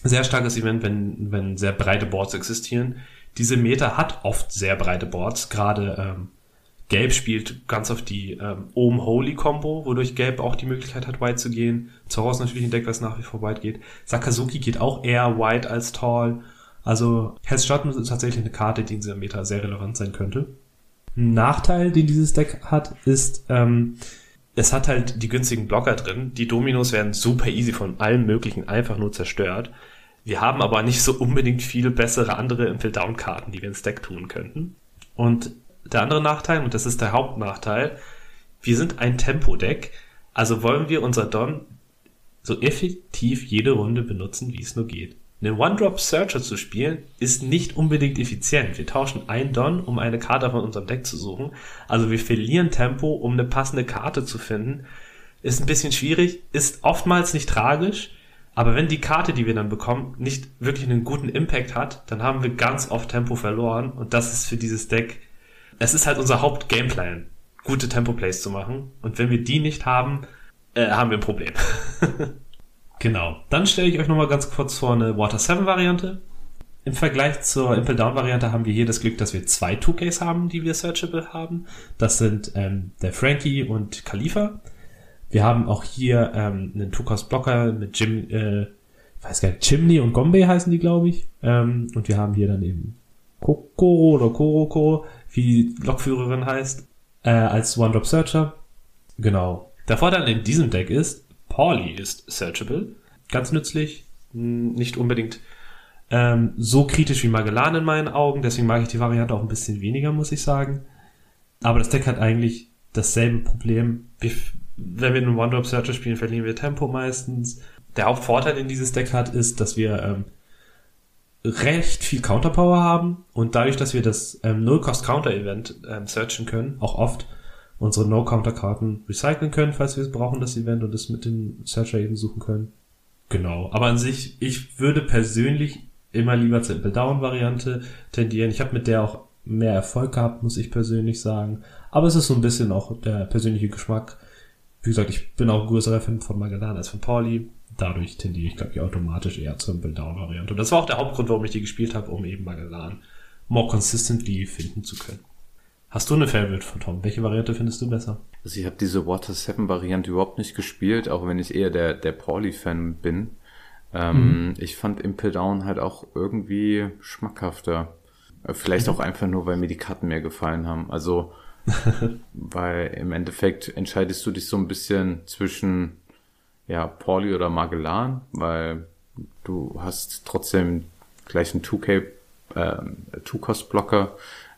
Sehr starkes Event, wenn, wenn sehr breite Boards existieren. Diese Meta hat oft sehr breite Boards, gerade ähm, Gelb spielt ganz auf die ähm, Ohm-Holy-Combo, wodurch Gelb auch die Möglichkeit hat, White zu gehen. Zoro ist natürlich ein Deck, was nach wie vor White geht. Sakazuki geht auch eher White als Tall. Also Hell's Schatten ist tatsächlich eine Karte, die in dieser Meta sehr relevant sein könnte. Ein Nachteil, den dieses Deck hat, ist, ähm, es hat halt die günstigen Blocker drin. Die Dominos werden super easy von allen möglichen einfach nur zerstört. Wir haben aber nicht so unbedingt viel bessere andere Impel-Down-Karten, die wir ins Deck tun könnten. Und der andere Nachteil, und das ist der Hauptnachteil, wir sind ein Tempo-Deck, also wollen wir unser Don so effektiv jede Runde benutzen, wie es nur geht. Einen One-Drop-Searcher zu spielen, ist nicht unbedingt effizient. Wir tauschen ein Don, um eine Karte von unserem Deck zu suchen. Also wir verlieren Tempo, um eine passende Karte zu finden. Ist ein bisschen schwierig, ist oftmals nicht tragisch, aber wenn die Karte, die wir dann bekommen, nicht wirklich einen guten Impact hat, dann haben wir ganz oft Tempo verloren und das ist für dieses Deck es ist halt unser Haupt-Gameplan, gute Tempo-Plays zu machen. Und wenn wir die nicht haben, äh, haben wir ein Problem. (laughs) genau. Dann stelle ich euch nochmal ganz kurz vor eine Water 7 Variante. Im Vergleich zur Impel Down Variante haben wir hier das Glück, dass wir zwei 2Ks haben, die wir searchable haben. Das sind ähm, der Frankie und Khalifa. Wir haben auch hier ähm, einen Two-Cost-Blocker mit Jim, äh, weiß gar nicht, Chimney und Gombe heißen die, glaube ich. Ähm, und wir haben hier dann eben Kokoro oder Koroko, wie die Lokführerin heißt, äh, als One-Drop-Searcher. Genau. Der Vorteil in diesem Deck ist, Pauli ist searchable. Ganz nützlich. Nicht unbedingt ähm, so kritisch wie Magellan in meinen Augen. Deswegen mag ich die Variante auch ein bisschen weniger, muss ich sagen. Aber das Deck hat eigentlich dasselbe Problem. Wenn wir einen One-Drop-Searcher spielen, verlieren wir Tempo meistens. Der Hauptvorteil, den dieses Deck hat, ist, dass wir ähm, recht viel Counterpower haben und dadurch, dass wir das ähm, No-Cost-Counter-Event ähm, searchen können, auch oft unsere No-Counter-Karten recyceln können, falls wir es brauchen, das Event und es mit dem Searcher eben suchen können. Genau. Aber an sich, ich würde persönlich immer lieber zur Impel Down Variante tendieren. Ich habe mit der auch mehr Erfolg gehabt, muss ich persönlich sagen. Aber es ist so ein bisschen auch der persönliche Geschmack. Wie gesagt, ich bin auch ein größerer Fan von Magellan als von Pauli dadurch tendiere ich, glaube ich, automatisch eher zur Impel-Down-Variante. Und das war auch der Hauptgrund, warum ich die gespielt habe, um eben Magellan more consistently finden zu können. Hast du eine Favorite von Tom? Welche Variante findest du besser? Also ich habe diese Water 7 Variante überhaupt nicht gespielt, auch wenn ich eher der, der Pauli-Fan bin. Ähm, mhm. Ich fand Impel Down halt auch irgendwie schmackhafter. Äh, vielleicht mhm. auch einfach nur, weil mir die Karten mehr gefallen haben. Also, (laughs) weil im Endeffekt entscheidest du dich so ein bisschen zwischen, ja, Pauli oder Magellan, weil du hast trotzdem gleich einen 2K, äh, Two-Cost-Blocker.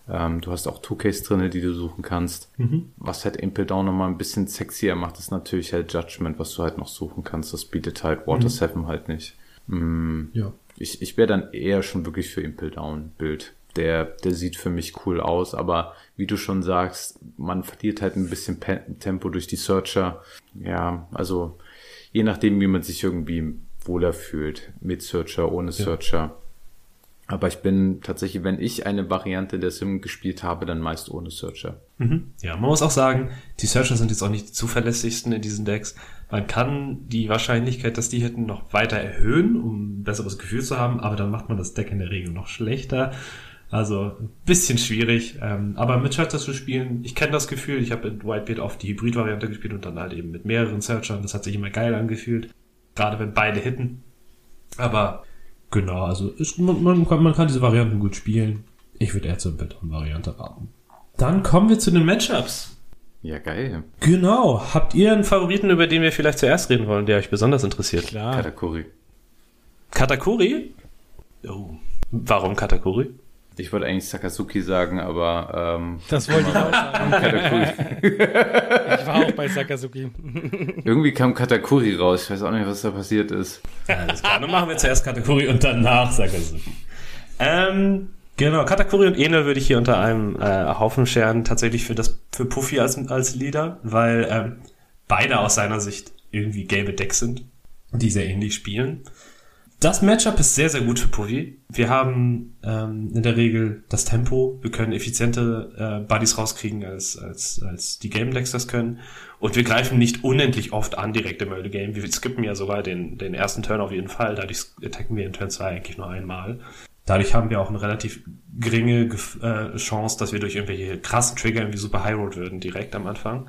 Ähm, du hast auch 2Ks drinne, die du suchen kannst. Mhm. Was halt Impel Down nochmal ein bisschen sexier macht, ist natürlich halt Judgment, was du halt noch suchen kannst. Das bietet halt Water mhm. 7 halt nicht. Mm, ja. Ich, ich wäre dann eher schon wirklich für Impel Down Bild. Der, der sieht für mich cool aus, aber wie du schon sagst, man verliert halt ein bisschen Tempo durch die Searcher. Ja, also je nachdem, wie man sich irgendwie wohler fühlt. Mit Searcher, ohne Searcher. Ja. Aber ich bin tatsächlich, wenn ich eine Variante der Sim gespielt habe, dann meist ohne Searcher. Mhm. Ja, man muss auch sagen, die Searcher sind jetzt auch nicht die zuverlässigsten in diesen Decks. Man kann die Wahrscheinlichkeit, dass die hätten, noch weiter erhöhen, um ein besseres Gefühl zu haben, aber dann macht man das Deck in der Regel noch schlechter. Also ein bisschen schwierig. Ähm, aber mit Searcher zu spielen, ich kenne das Gefühl, ich habe in Whitebeard oft die Hybrid-Variante gespielt und dann halt eben mit mehreren Searchern. Das hat sich immer geil angefühlt. Gerade wenn beide hitten. Aber Genau, also ist, man, man, kann, man kann diese Varianten gut spielen. Ich würde eher zur Beton-Variante raten. Dann kommen wir zu den Matchups. Ja, geil. Genau. Habt ihr einen Favoriten, über den wir vielleicht zuerst reden wollen, der euch besonders interessiert? Klar. Katakuri. Katakuri? Oh. Warum Katakuri? Ich wollte eigentlich Sakazuki sagen, aber ähm, das wollte ich auch sagen. Katakuri. (laughs) ich war auch bei Sakazuki. (laughs) Irgendwie kam Katakuri raus. Ich weiß auch nicht, was da passiert ist. Alles klar, dann machen wir zuerst Katakuri und danach Sakazuki. Ähm, genau, Katakuri und Ene würde ich hier unter einem äh, Haufen scheren, tatsächlich für das für Puffy als, als Leader, weil ähm, beide aus seiner Sicht irgendwie gelbe Decks sind, die sehr ähnlich spielen. Das Matchup ist sehr, sehr gut für Puffy. Wir haben ähm, in der Regel das Tempo. Wir können effiziente äh, Buddies rauskriegen, als, als, als die Game Decks das können. Und wir greifen nicht unendlich oft an direkt im Early Game. Wir skippen ja sogar den, den ersten Turn auf jeden Fall. Dadurch attacken wir in Turn 2 eigentlich nur einmal. Dadurch haben wir auch eine relativ geringe äh, Chance, dass wir durch irgendwelche krassen Trigger irgendwie super High Road würden direkt am Anfang.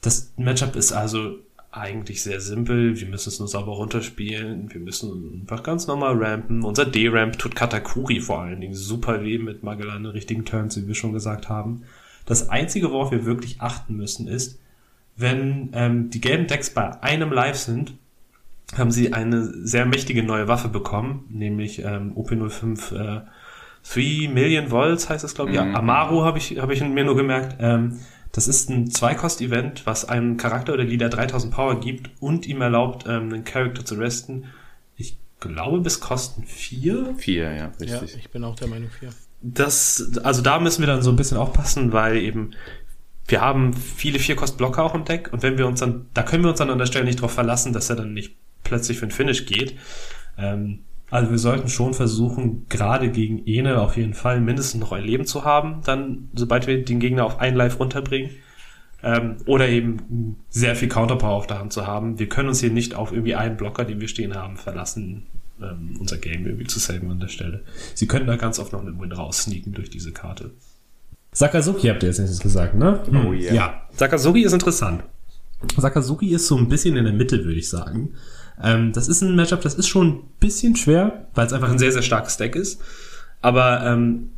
Das Matchup ist also eigentlich sehr simpel. Wir müssen es nur sauber runterspielen. Wir müssen einfach ganz normal rampen. Unser D-Ramp tut Katakuri vor allen Dingen super weh mit Magellan richtigen Turns, wie wir schon gesagt haben. Das Einzige, worauf wir wirklich achten müssen, ist, wenn ähm, die gelben Decks bei einem Live sind, haben sie eine sehr mächtige neue Waffe bekommen, nämlich ähm, OP05 äh, 3 Million Volts heißt es, glaube ich. Mhm. Ja, Amaru habe ich, hab ich mir nur gemerkt. Ähm, das ist ein Zweikost-Event, was einem Charakter oder Leader 3000 Power gibt und ihm erlaubt, ähm, einen Charakter zu resten. Ich glaube, bis Kosten 4. 4, ja, richtig. Ja, ich bin auch der Meinung 4. Das, also da müssen wir dann so ein bisschen aufpassen, weil eben wir haben viele Vierkost-Blocker auch im Deck und wenn wir uns dann, da können wir uns dann an der Stelle nicht darauf verlassen, dass er dann nicht plötzlich für den Finish geht. Ähm, also wir sollten schon versuchen, gerade gegen Ene auf jeden Fall mindestens noch ein Leben zu haben, dann, sobald wir den Gegner auf ein Live runterbringen. Ähm, oder eben sehr viel Counterpower auf der Hand zu haben. Wir können uns hier nicht auf irgendwie einen Blocker, den wir stehen haben, verlassen, ähm, unser Game irgendwie zu saven an der Stelle. Sie können da ganz oft noch einen Win raussneaken durch diese Karte. Sakazuki habt ihr jetzt nächstes gesagt, ne? Oh yeah. Ja. Sakazuki ist interessant. Sakazuki ist so ein bisschen in der Mitte, würde ich sagen. Ähm, das ist ein Matchup, das ist schon ein bisschen schwer, weil es einfach ein sehr, sehr starkes Deck ist. Aber ähm,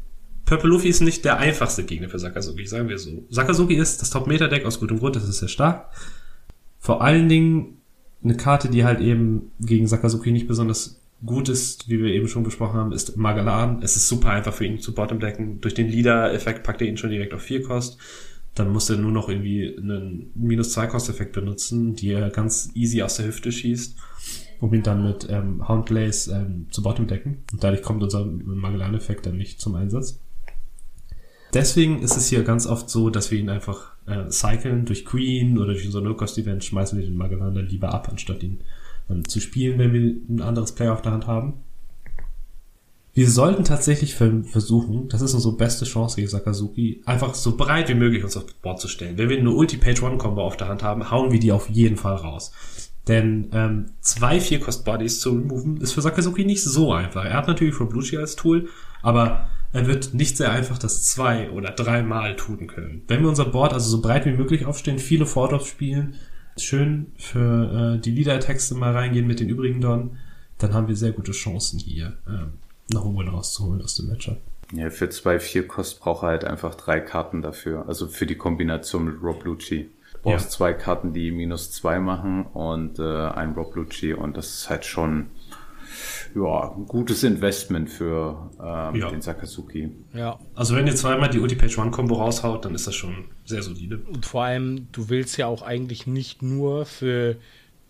Purple Luffy ist nicht der einfachste Gegner für Sakazuki, sagen wir so. Sakazuki ist das Top-Meta-Deck aus gutem Grund, das ist sehr stark. Vor allen Dingen eine Karte, die halt eben gegen Sakazuki nicht besonders gut ist, wie wir eben schon besprochen haben, ist Magellan. Es ist super einfach für ihn zu bottom-decken. Durch den Leader-Effekt packt er ihn schon direkt auf 4 Kost. Dann muss er nur noch irgendwie einen Minus-2-Kost-Effekt benutzen, die er ganz easy aus der Hüfte schießt um ihn dann mit ähm, Houndblaze ähm, zu Bottom decken. Und dadurch kommt unser Magellan-Effekt dann nicht zum Einsatz. Deswegen ist es hier ganz oft so, dass wir ihn einfach äh, cyclen durch Queen oder durch unser No-Cost-Event, schmeißen wir den Magellan dann lieber ab, anstatt ihn ähm, zu spielen, wenn wir ein anderes Player auf der Hand haben. Wir sollten tatsächlich versuchen, das ist unsere beste Chance gegen Sakazuki, einfach so breit wie möglich uns aufs Board zu stellen. Wenn wir eine Ulti-Page-One-Combo auf der Hand haben, hauen wir die auf jeden Fall raus. Denn ähm, zwei Vier-Cost-Bodies zu removen ist für Sakazuki nicht so einfach. Er hat natürlich From Bluchi als Tool, aber er wird nicht sehr einfach das zwei- oder dreimal tun können. Wenn wir unser Board also so breit wie möglich aufstehen, viele Fordorf spielen, schön für äh, die Leader-Texte mal reingehen mit den übrigen Don, dann haben wir sehr gute Chancen hier, ähm, noch einen rauszuholen aus dem Matchup. Ja, für zwei vier Kost braucht er halt einfach drei Karten dafür. Also für die Kombination mit Rob Lucci. Brauchst Ja. zwei Karten, die minus zwei machen und äh, ein Rob Lucci und das ist halt schon ja, ein gutes Investment für ähm, Ja. den Sakazuki. Ja. Also wenn ihr zweimal die Ulti Page One Combo raushaut, dann ist das schon sehr solide. Und vor allem, du willst ja auch eigentlich nicht nur für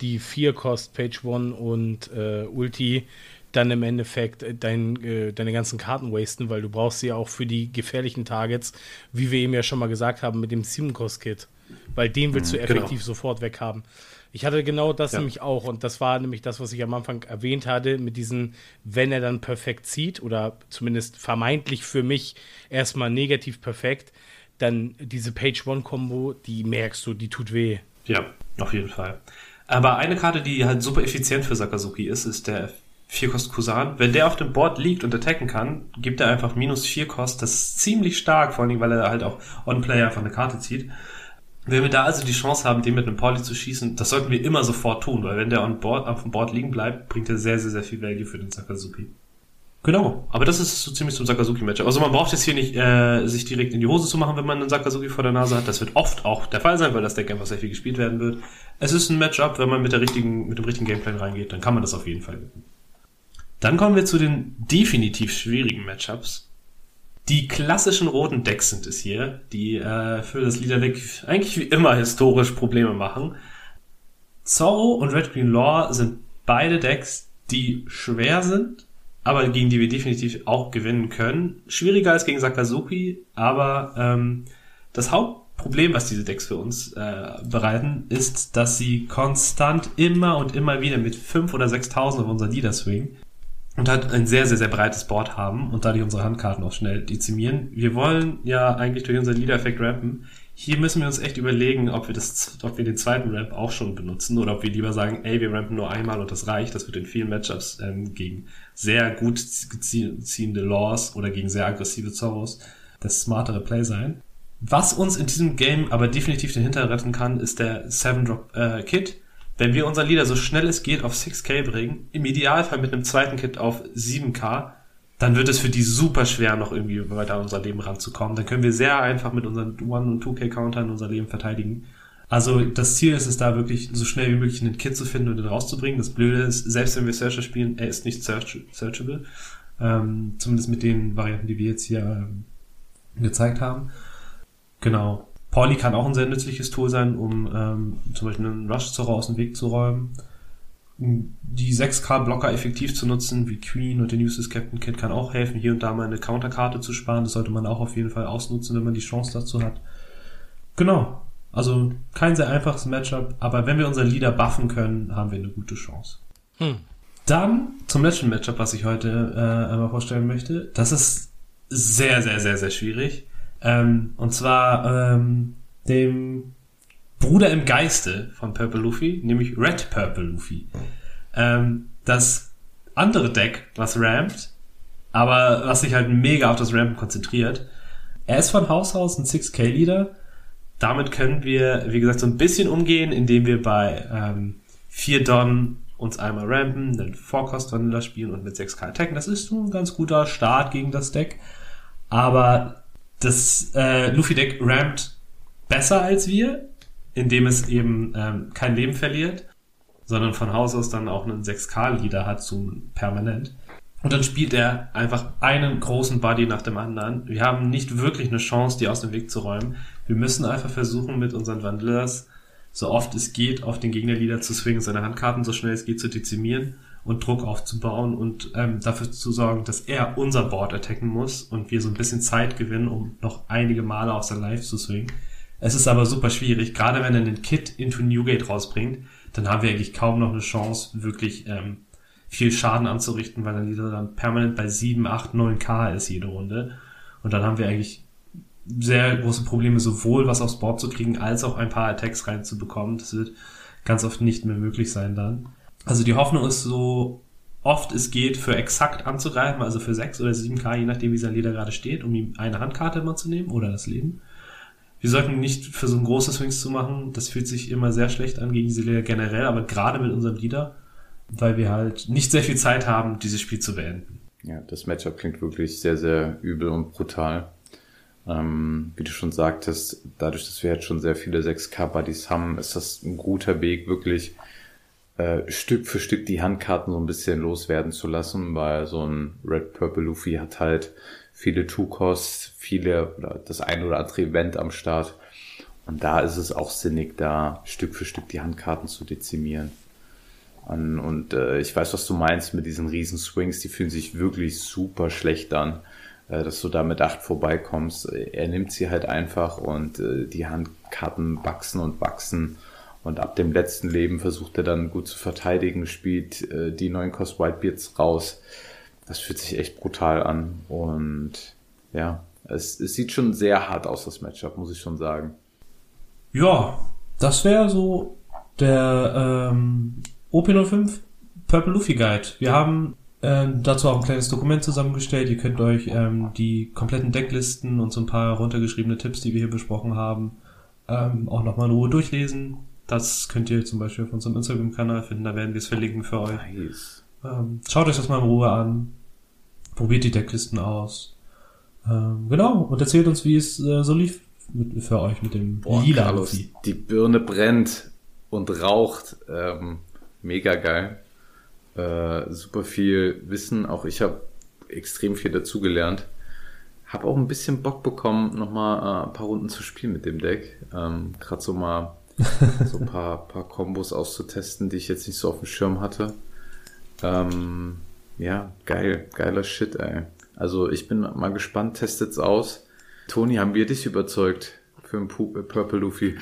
die vier Kost Page One und äh, Ulti dann im Endeffekt äh, dein, äh, deine ganzen Karten wasten, weil du brauchst sie ja auch für die gefährlichen Targets, wie wir eben ja schon mal gesagt haben, mit dem 7 Kost Kit. Weil den willst du genau. effektiv sofort weghaben. Ich hatte genau das Ja. nämlich auch und das war nämlich das, was ich am Anfang erwähnt hatte, mit diesen, wenn er dann perfekt zieht oder zumindest vermeintlich für mich erstmal negativ perfekt, dann diese Page One Combo, die merkst du, die tut weh. Ja, auf jeden Fall. Aber eine Karte, die halt super effizient für Sakazuki ist, ist der 4-Kost Kusan. Wenn der auf dem Board liegt und attacken kann, gibt er einfach minus 4 Kost. Das ist ziemlich stark, vor allem, weil er halt auch On-Player einfach eine Karte zieht. Wenn wir da also die Chance haben, den mit einem Poly zu schießen, das sollten wir immer sofort tun, weil wenn der on board, auf dem Board liegen bleibt, bringt er sehr, sehr, sehr viel Value für den Sakazuki. Genau, aber das ist so ziemlich zum Sakazuki-Matchup. Also man braucht jetzt hier nicht äh, sich direkt in die Hose zu machen, wenn man einen Sakazuki vor der Nase hat. Das wird oft auch der Fall sein, weil das Deck einfach sehr viel gespielt werden wird. Es ist ein Matchup, wenn man mit der richtigen, mit dem richtigen Gameplan reingeht, dann kann man das auf jeden Fall gewinnen. Dann kommen wir zu den definitiv schwierigen Matchups. Die klassischen roten Decks sind es hier, die äh, für das Leader-Deck eigentlich wie immer historisch Probleme machen. Zorro und Red Green Law sind beide Decks, die schwer sind, aber gegen die wir definitiv auch gewinnen können. Schwieriger als gegen Sakazuki, aber ähm, das Hauptproblem, was diese Decks für uns äh, bereiten, ist, dass sie konstant immer und immer wieder mit 5 oder 6.000 auf unser Leader swingen und halt ein sehr, sehr, sehr breites Board haben und dadurch unsere Handkarten auch schnell dezimieren. Wir wollen ja eigentlich durch unseren Leader-Effekt rampen. Hier müssen wir uns echt überlegen, ob wir, das, ob wir den zweiten Ramp auch schon benutzen oder ob wir lieber sagen, ey, wir rampen nur einmal und das reicht. Das wird in vielen Matchups ähm, gegen sehr gut zie- ziehende Laws oder gegen sehr aggressive Zorros das smartere Play sein. Was uns in diesem Game aber definitiv den Hintern retten kann, ist der 7-Drop-Kit. Wenn wir unser Leader so schnell es geht auf 6k bringen, im Idealfall mit einem zweiten Kit auf 7k, dann wird es für die super schwer, noch irgendwie weiter an unser Leben ranzukommen. Dann können wir sehr einfach mit unseren 1- und 2k-Countern unser Leben verteidigen. Also das Ziel ist es da wirklich, so schnell wie möglich einen Kit zu finden und den rauszubringen. Das Blöde ist, selbst wenn wir Searcher spielen, er ist nicht search searchable. Ähm, zumindest mit den Varianten, die wir jetzt hier ähm, gezeigt haben. Genau. Pauli kann auch ein sehr nützliches Tool sein, um ähm, zum Beispiel einen Rush-Zorro aus dem Weg zu räumen. Die 6K-Blocker effektiv zu nutzen, wie Queen und den Useless Captain Kit, kann auch helfen, hier und da mal eine Counterkarte zu sparen. Das sollte man auch auf jeden Fall ausnutzen, wenn man die Chance dazu hat. Genau. Also kein sehr einfaches Matchup, aber wenn wir unseren Leader buffen können, haben wir eine gute Chance. Hm. Dann zum letzten Matchup, was ich heute äh, einmal vorstellen möchte. Das ist sehr, sehr, sehr, sehr schwierig. Ähm, und zwar ähm, dem Bruder im Geiste von Purple Luffy, nämlich Red Purple Luffy. Ähm, das andere Deck, was rampt, aber was sich halt mega auf das Rampen konzentriert. Er ist von Haus aus ein 6K-Leader. Damit können wir, wie gesagt, so ein bisschen umgehen, indem wir bei ähm, 4 Don uns einmal rampen, dann Forecast Vanilla spielen und mit 6K attacken. Das ist ein ganz guter Start gegen das Deck. Aber das äh, Luffy-Deck rampt besser als wir, indem es eben ähm, kein Leben verliert, sondern von Haus aus dann auch einen 6K-Leader hat zum permanent. Und dann spielt er einfach einen großen Buddy nach dem anderen. Wir haben nicht wirklich eine Chance, die aus dem Weg zu räumen. Wir müssen einfach versuchen, mit unseren Wandlers so oft es geht, auf den Gegnerleader zu swingen, seine Handkarten so schnell es geht zu dezimieren und Druck aufzubauen und ähm, dafür zu sorgen, dass er unser Board attacken muss und wir so ein bisschen Zeit gewinnen, um noch einige Male auf sein Life zu swingen. Es ist aber super schwierig, gerade wenn er einen Kit into Newgate rausbringt, dann haben wir eigentlich kaum noch eine Chance, wirklich ähm, viel Schaden anzurichten, weil dann dieser dann permanent bei 7, 8, 9k ist jede Runde. Und dann haben wir eigentlich sehr große Probleme, sowohl was aufs Board zu kriegen, als auch ein paar Attacks reinzubekommen. Das wird ganz oft nicht mehr möglich sein dann. Also die Hoffnung ist so oft es geht, für exakt anzugreifen, also für 6 oder 7k, je nachdem wie sein Leader gerade steht, um ihm eine Handkarte immer zu nehmen oder das Leben. Wir sollten nicht für so ein großes Swings zu machen, das fühlt sich immer sehr schlecht an gegen diese Leader generell, aber gerade mit unserem Leader weil wir halt nicht sehr viel Zeit haben, dieses Spiel zu beenden. Ja, das Matchup klingt wirklich sehr, sehr übel und brutal. Ähm, wie du schon sagtest, dadurch, dass wir jetzt schon sehr viele 6K-Buddies haben, ist das ein guter Weg, wirklich äh, Stück für Stück die Handkarten so ein bisschen loswerden zu lassen, weil so ein Red Purple Luffy hat halt viele Two-Costs, viele oder das ein oder andere Event am Start. Und da ist es auch sinnig, da Stück für Stück die Handkarten zu dezimieren. Und, und äh, ich weiß, was du meinst mit diesen riesen Swings, die fühlen sich wirklich super schlecht an, äh, dass du da mit acht vorbeikommst. Er nimmt sie halt einfach und äh, die Handkarten wachsen und wachsen. Und ab dem letzten Leben versucht er dann gut zu verteidigen, spielt äh, die neuen Cost Whitebeards raus. Das fühlt sich echt brutal an. Und ja, es, es sieht schon sehr hart aus, das Matchup, muss ich schon sagen. Ja, das wäre so der ähm, OP05 Purple Luffy Guide. Wir haben äh, dazu auch ein kleines Dokument zusammengestellt. Ihr könnt euch ähm, die kompletten Decklisten und so ein paar runtergeschriebene Tipps, die wir hier besprochen haben, ähm, auch nochmal in Ruhe durchlesen. Das könnt ihr zum Beispiel auf unserem Instagram-Kanal finden, da werden wir es verlinken für euch. Nice. Ähm, schaut euch das mal in Ruhe an. Probiert die Decklisten aus. Ähm, genau, und erzählt uns, wie es äh, so lief mit, für euch mit dem Boah, lila Carlos, die Birne brennt und raucht. Ähm, mega geil. Äh, super viel Wissen. Auch ich habe extrem viel dazugelernt. Habe auch ein bisschen Bock bekommen, nochmal äh, ein paar Runden zu spielen mit dem Deck. Ähm, Gerade so mal (laughs) so ein paar, paar Kombos auszutesten, die ich jetzt nicht so auf dem Schirm hatte. Ähm, ja, geil, geiler Shit, ey. Also ich bin mal gespannt, testet's aus. Toni, haben wir dich überzeugt für einen äh, Purple Luffy?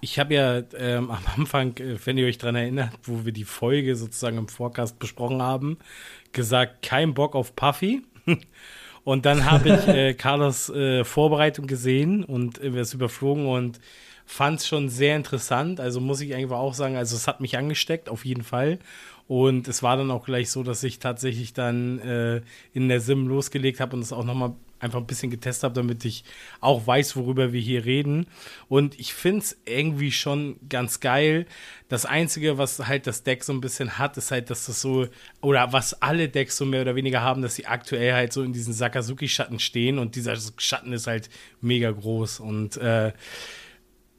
Ich habe ja ähm, am Anfang, äh, wenn ihr euch dran erinnert, wo wir die Folge sozusagen im Forecast besprochen haben, gesagt, kein Bock auf Puffy. (laughs) Und dann habe ich äh, Carlos äh, Vorbereitung gesehen und äh, es überflogen und fand es schon sehr interessant. Also muss ich einfach auch sagen, also es hat mich angesteckt, auf jeden Fall. Und es war dann auch gleich so, dass ich tatsächlich dann äh, in der Sim losgelegt habe und es auch nochmal einfach ein bisschen getestet habe, damit ich auch weiß, worüber wir hier reden. Und ich finde es irgendwie schon ganz geil. Das Einzige, was halt das Deck so ein bisschen hat, ist halt, dass das so, oder was alle Decks so mehr oder weniger haben, dass sie aktuell halt so in diesen Sakazuki-Schatten stehen und dieser Schatten ist halt mega groß. Und äh,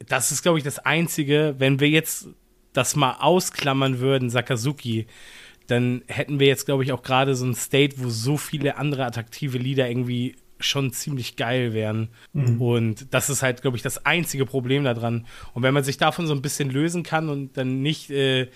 das ist, glaube ich, das Einzige, wenn wir jetzt das mal ausklammern würden, Sakazuki, dann hätten wir jetzt, glaube ich, auch gerade so ein State, wo so viele andere attraktive Lieder irgendwie schon ziemlich geil wären. Und das ist halt, glaube ich, das einzige Problem daran. Und wenn man sich davon so ein bisschen lösen kann und dann nicht äh,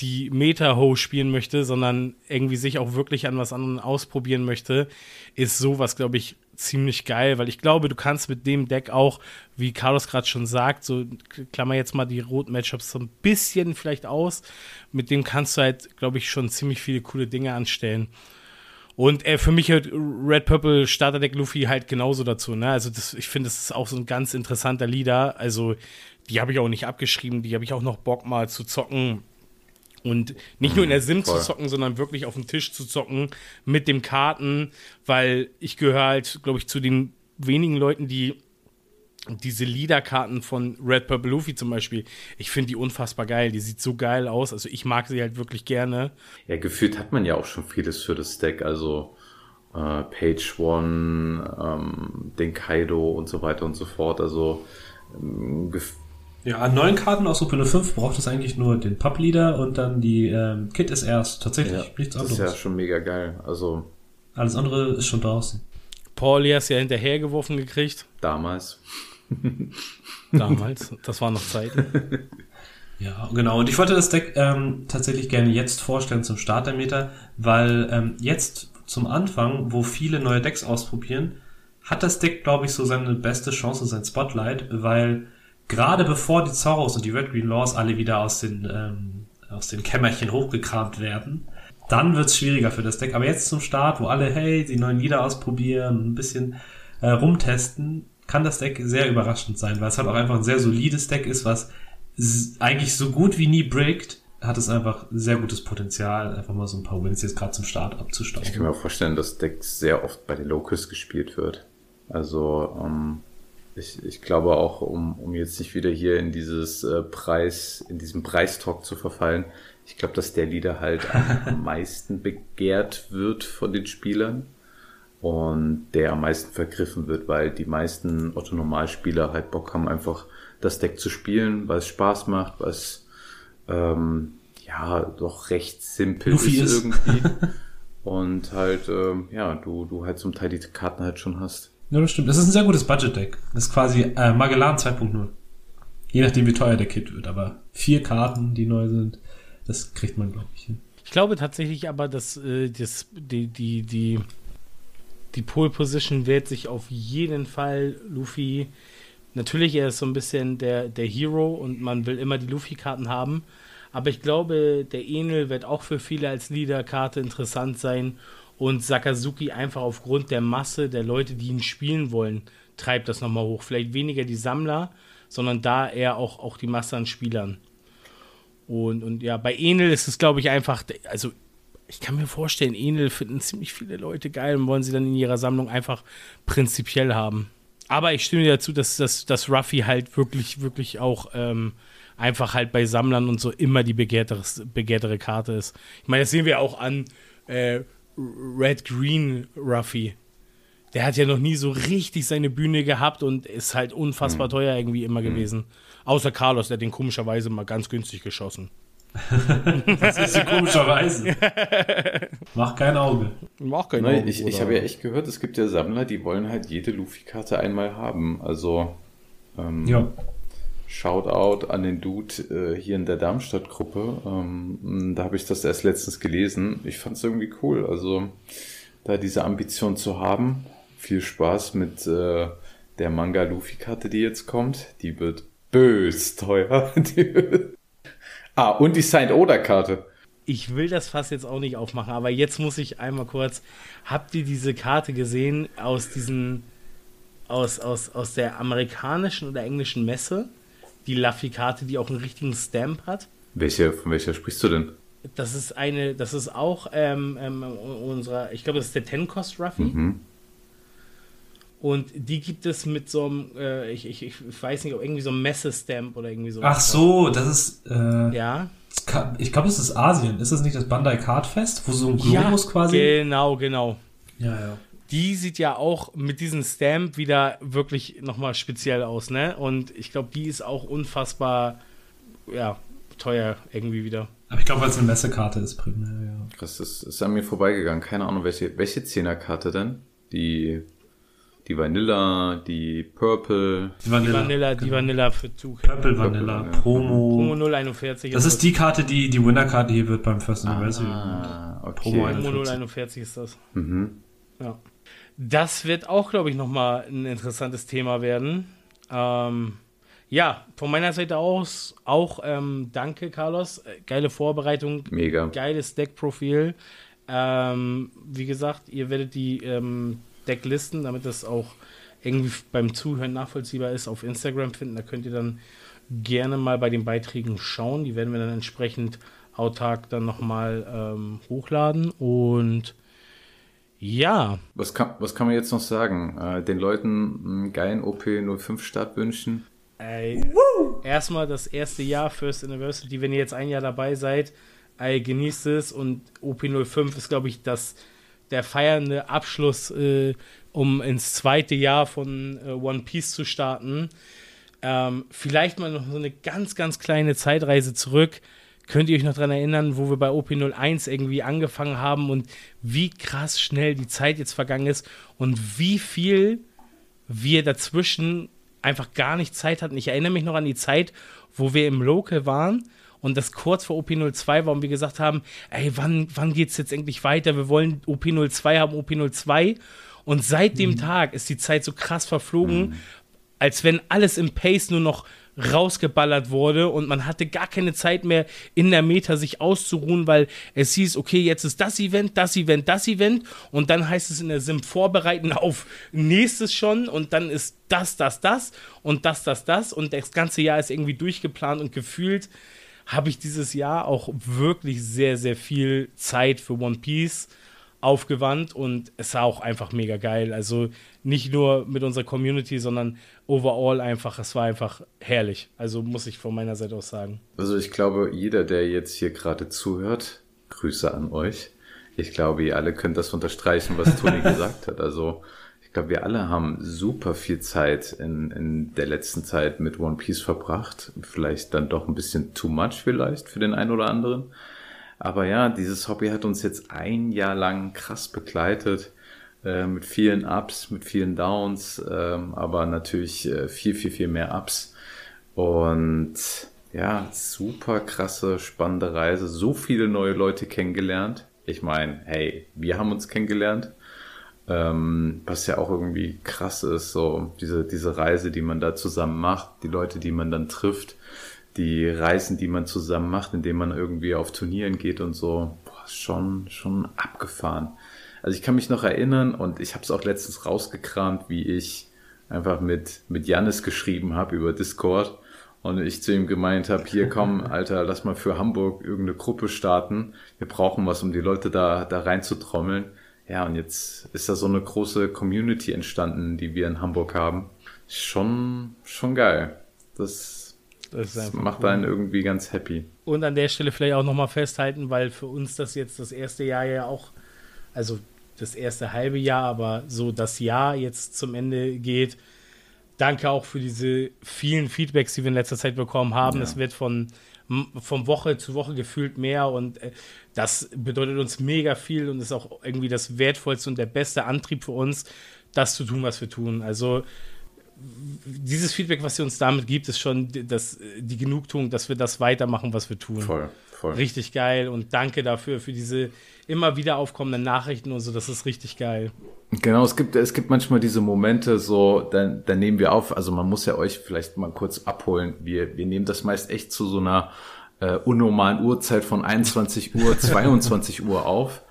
die Meta-Ho spielen möchte, sondern irgendwie sich auch wirklich an was anderem ausprobieren möchte, ist sowas, glaube ich, ziemlich geil, weil ich glaube, du kannst mit dem Deck auch, wie Carlos gerade schon sagt, so klammer jetzt mal die roten Matchups so ein bisschen vielleicht aus, mit dem kannst du halt, glaube ich, schon ziemlich viele coole Dinge anstellen. Und äh, für mich halt Red Purple Starterdeck Luffy halt genauso dazu. Ne? Also das, ich finde, das ist auch so ein ganz interessanter Leader. Also die habe ich auch nicht abgeschrieben, die habe ich auch noch Bock mal zu zocken. Und nicht nur in der Sim voll. zu zocken, sondern wirklich auf dem Tisch zu zocken mit dem Karten, weil ich gehöre halt, glaube ich, zu den wenigen Leuten, die diese Leader-Karten von Red Purple Luffy zum Beispiel, ich finde die unfassbar geil. Die sieht so geil aus. Also ich mag sie halt wirklich gerne. Ja, gefühlt hat man ja auch schon vieles für das Deck, also äh, Page One, ähm, den Kaido und so weiter und so fort. Also ähm, Ja, an neuen Karten aus Super 5 braucht es eigentlich nur den Pub-Leader und dann die ähm, Kit ist erst. Tatsächlich, ja, nichts das anderes. ist ja schon mega geil. Also Alles andere ist schon draußen. Pauli hast ja hinterhergeworfen gekriegt. damals. (laughs) (laughs) Damals. das waren noch Zeiten. Ja, genau. Und ich wollte das Deck ähm, tatsächlich gerne jetzt vorstellen zum Startermeter, weil ähm, jetzt zum Anfang, wo viele neue Decks ausprobieren, hat das Deck, glaube ich, so seine beste Chance, sein Spotlight, weil gerade bevor die Zorros und die Red Green Laws alle wieder aus den, ähm, aus den Kämmerchen hochgekramt werden, dann wird's schwieriger für das Deck. Aber jetzt zum Start, wo alle, hey, die neuen Lieder ausprobieren, ein bisschen äh, rumtesten, kann das Deck sehr überraschend sein, weil es halt auch einfach ein sehr solides Deck ist, was eigentlich so gut wie nie breakt, hat es einfach sehr gutes Potenzial, einfach mal so ein paar Wins jetzt gerade zum Start Ich kann abzustauben. mir auch vorstellen, dass das Deck sehr oft bei den Locals gespielt wird. Also, ähm, Ich, ich glaube auch, um, um jetzt nicht wieder hier in dieses äh, Preis, in diesem Preistalk zu verfallen, ich glaube, dass der Leader halt am, (laughs) meisten begehrt wird von den Spielern und der am meisten vergriffen wird, weil die meisten Otto-Normalspieler halt Bock haben, einfach das Deck zu spielen, weil es Spaß macht, weil es ähm, ja doch recht simpel ist, ist. irgendwie. (laughs) und halt, ähm, ja, du, du halt zum Teil die Karten halt schon hast. Ja, das stimmt. Das ist ein sehr gutes Budget-Deck. Das ist quasi äh, Magellan 2.0. Je nachdem, wie teuer der Kit wird. Aber vier Karten, die neu sind, das kriegt man, glaube ich, hin. Ich glaube tatsächlich aber, dass äh, das, die, die, die, die Pole Position wird sich auf jeden Fall Luffy. Natürlich, er ist so ein bisschen der, der Hero und man will immer die Luffy-Karten haben. Aber ich glaube, der Enel wird auch für viele als Leader-Karte interessant sein. Und Sakazuki einfach aufgrund der Masse der Leute, die ihn spielen wollen, treibt das nochmal hoch. Vielleicht weniger die Sammler, sondern da eher auch, auch die Masse an Spielern. Und, und ja, bei Enel ist es, glaube ich, einfach, also ich kann mir vorstellen, Enel finden ziemlich viele Leute geil und wollen sie dann in ihrer Sammlung einfach prinzipiell haben. Aber ich stimme dir dazu, dass, dass, dass Ruffy halt wirklich, wirklich auch ähm, einfach halt bei Sammlern und so immer die begehrtere, begehrtere Karte ist. Ich meine, das sehen wir auch an äh, Red Green Ruffy. Der hat ja noch nie so richtig seine Bühne gehabt und ist halt unfassbar teuer irgendwie immer gewesen. Außer Carlos, der hat den komischerweise mal ganz günstig geschossen. Das ist ja komischerweise. (laughs) Mach kein Auge. Mach keinen Nein, ich, ich habe ja echt gehört, es gibt ja Sammler, die wollen halt jede Luffy-Karte einmal haben. Also ähm, Ja. Shoutout an den Dude äh, hier in der Darmstadt-Gruppe. Ähm, da habe ich das erst letztens gelesen. Ich fand es irgendwie cool. Also da diese Ambition zu haben. Viel Spaß mit äh, der Manga-Luffy-Karte, die jetzt kommt. Die wird bös teuer. (laughs) Ah, und die Signed Oda-Karte. Ich will das Fass jetzt auch nicht aufmachen, aber jetzt muss ich einmal kurz. Habt ihr diese Karte gesehen aus diesen. aus, aus, aus der amerikanischen oder englischen Messe? Die Luffy-Karte, die auch einen richtigen Stamp hat? Welche, von welcher sprichst du denn? Das ist eine, das ist auch ähm, ähm, unserer, ich glaube, das ist der Ten-Cost Ruffy. Mhm. Und die gibt es mit so einem, äh, ich, ich, ich weiß nicht, ob irgendwie so ein Messe-Stamp oder irgendwie so. Ach so, das ist, äh, Ja. ich glaube, es ist Asien. Ist das nicht das Bandai Card Fest, wo so ein Globus ja, quasi? Genau, genau. Ja, ja. Die sieht ja auch mit diesem Stamp wieder wirklich nochmal speziell aus, ne? Und ich glaube, die ist auch unfassbar, ja, teuer irgendwie wieder. Aber ich glaube, weil es eine Messekarte ist, primär, ja. Krass, das ist an mir vorbeigegangen. Keine Ahnung, welche, welche Zehnerkarte denn? Die, die Vanilla, die Purple. Die Die Vanilla. Vanilla, die Vanilla für Zug. Purple Vanilla, Purple, ja. Promo Promo. 041. Das ist die Karte, die die Winner-Karte hier wird beim First Anniversary. Ah, okay. Promo 041 ist das. Mhm. Ja. Das wird auch, glaube ich, nochmal ein interessantes Thema werden. Ähm, ja, von meiner Seite aus auch ähm, danke, Carlos. Äh, Geile Vorbereitung, Mega. geiles Deckprofil. Ähm, wie gesagt, ihr werdet die ähm, Decklisten, damit das auch irgendwie beim Zuhören nachvollziehbar ist, auf Instagram finden. Da könnt ihr dann gerne mal bei den Beiträgen schauen. Die werden wir dann entsprechend autark dann nochmal ähm, hochladen. Und ja, Was kann, was kann man jetzt noch sagen? Äh, den Leuten einen geilen OP05-Start wünschen. Ey, erstmal das erste Jahr First University, wenn ihr jetzt ein Jahr dabei seid, ey, genießt es und OP05 ist, glaube ich, das, der feiernde Abschluss, äh, um ins zweite Jahr von äh, One Piece zu starten. Ähm, vielleicht mal noch so eine ganz, ganz kleine Zeitreise zurück. Könnt ihr euch noch daran erinnern, wo wir bei OP01 irgendwie angefangen haben und wie krass schnell die Zeit jetzt vergangen ist und wie viel wir dazwischen einfach gar nicht Zeit hatten. Ich erinnere mich noch an die Zeit, wo wir im Local waren und das kurz vor OP02 war und wir gesagt haben, ey, wann, wann geht es jetzt endlich weiter? Wir wollen OP02 haben, OP02. Und seit dem Tag ist die Zeit so krass verflogen, als wenn alles im Pace nur noch rausgeballert wurde und man hatte gar keine Zeit mehr in der Meta sich auszuruhen, weil es hieß, okay, jetzt ist das Event, das Event, das Event und dann heißt es in der Sim vorbereiten auf nächstes schon und dann ist das, das, das und das, das, das und das ganze Jahr ist irgendwie durchgeplant und gefühlt habe ich dieses Jahr auch wirklich sehr, sehr viel Zeit für One Piece aufgewandt und es war auch einfach mega geil. Also nicht nur mit unserer Community, sondern overall einfach, es war einfach herrlich. Also muss ich von meiner Seite aus sagen. Also ich glaube, jeder, der jetzt hier gerade zuhört, Grüße an euch. Ich glaube, ihr alle könnt das unterstreichen, was Toni (laughs) gesagt hat. Also ich glaube, wir alle haben super viel Zeit in, in der letzten Zeit mit One Piece verbracht. Vielleicht dann doch ein bisschen too much vielleicht für den einen oder anderen. Aber ja, dieses Hobby hat uns jetzt ein Jahr lang krass begleitet. Äh, mit vielen Ups, mit vielen Downs, ähm, aber natürlich äh, viel, viel, viel mehr Ups. Und ja, super krasse, spannende Reise. So viele neue Leute kennengelernt. Ich meine, hey, wir haben uns kennengelernt. Ähm, was ja auch irgendwie krass ist, so diese, diese Reise, die man da zusammen macht, die Leute, die man dann trifft die Reisen, die man zusammen macht, indem man irgendwie auf Turnieren geht und so, boah, schon, schon abgefahren. Also ich kann mich noch erinnern und ich habe es auch letztens rausgekramt, wie ich einfach mit, mit Jannis geschrieben habe über Discord und ich zu ihm gemeint habe, hier komm, (laughs) Alter, lass mal für Hamburg irgendeine Gruppe starten. Wir brauchen was, um die Leute da, da reinzutrommeln. Ja, und jetzt ist da so eine große Community entstanden, die wir in Hamburg haben. Schon, schon geil. Das das, das macht cool. einen irgendwie ganz happy. Und an der Stelle vielleicht auch nochmal festhalten, weil für uns das jetzt das erste Jahr ja auch, also das erste halbe Jahr, aber so das Jahr jetzt zum Ende geht. Danke auch für diese vielen Feedbacks, die wir in letzter Zeit bekommen haben. Ja. Es wird von, von Woche zu Woche gefühlt mehr und äh, das bedeutet uns mega viel und ist auch irgendwie das wertvollste und der beste Antrieb für uns, das zu tun, was wir tun. Also dieses Feedback, was sie uns damit gibt, ist schon das, die Genugtuung, dass wir das weitermachen, was wir tun. Voll, voll. Richtig geil und danke dafür, für diese immer wieder aufkommenden Nachrichten und so, das ist richtig geil. Genau, es gibt, es gibt manchmal diese Momente, so, dann, dann nehmen wir auf, also man muss ja euch vielleicht mal kurz abholen. Wir, wir nehmen das meist echt zu so einer äh, unnormalen Uhrzeit von 21 Uhr, (laughs) 22 Uhr auf.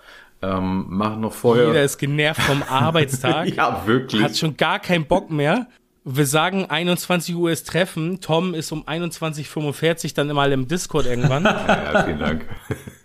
Ähm, machen noch vorher. Jeder ist genervt vom Arbeitstag. (laughs) ja, wirklich. Hat schon gar keinen Bock mehr wir sagen 21 Uhr ist Treffen. Tom ist um 21.45 Uhr dann immer im Discord irgendwann. (laughs) ja, ja, vielen Dank.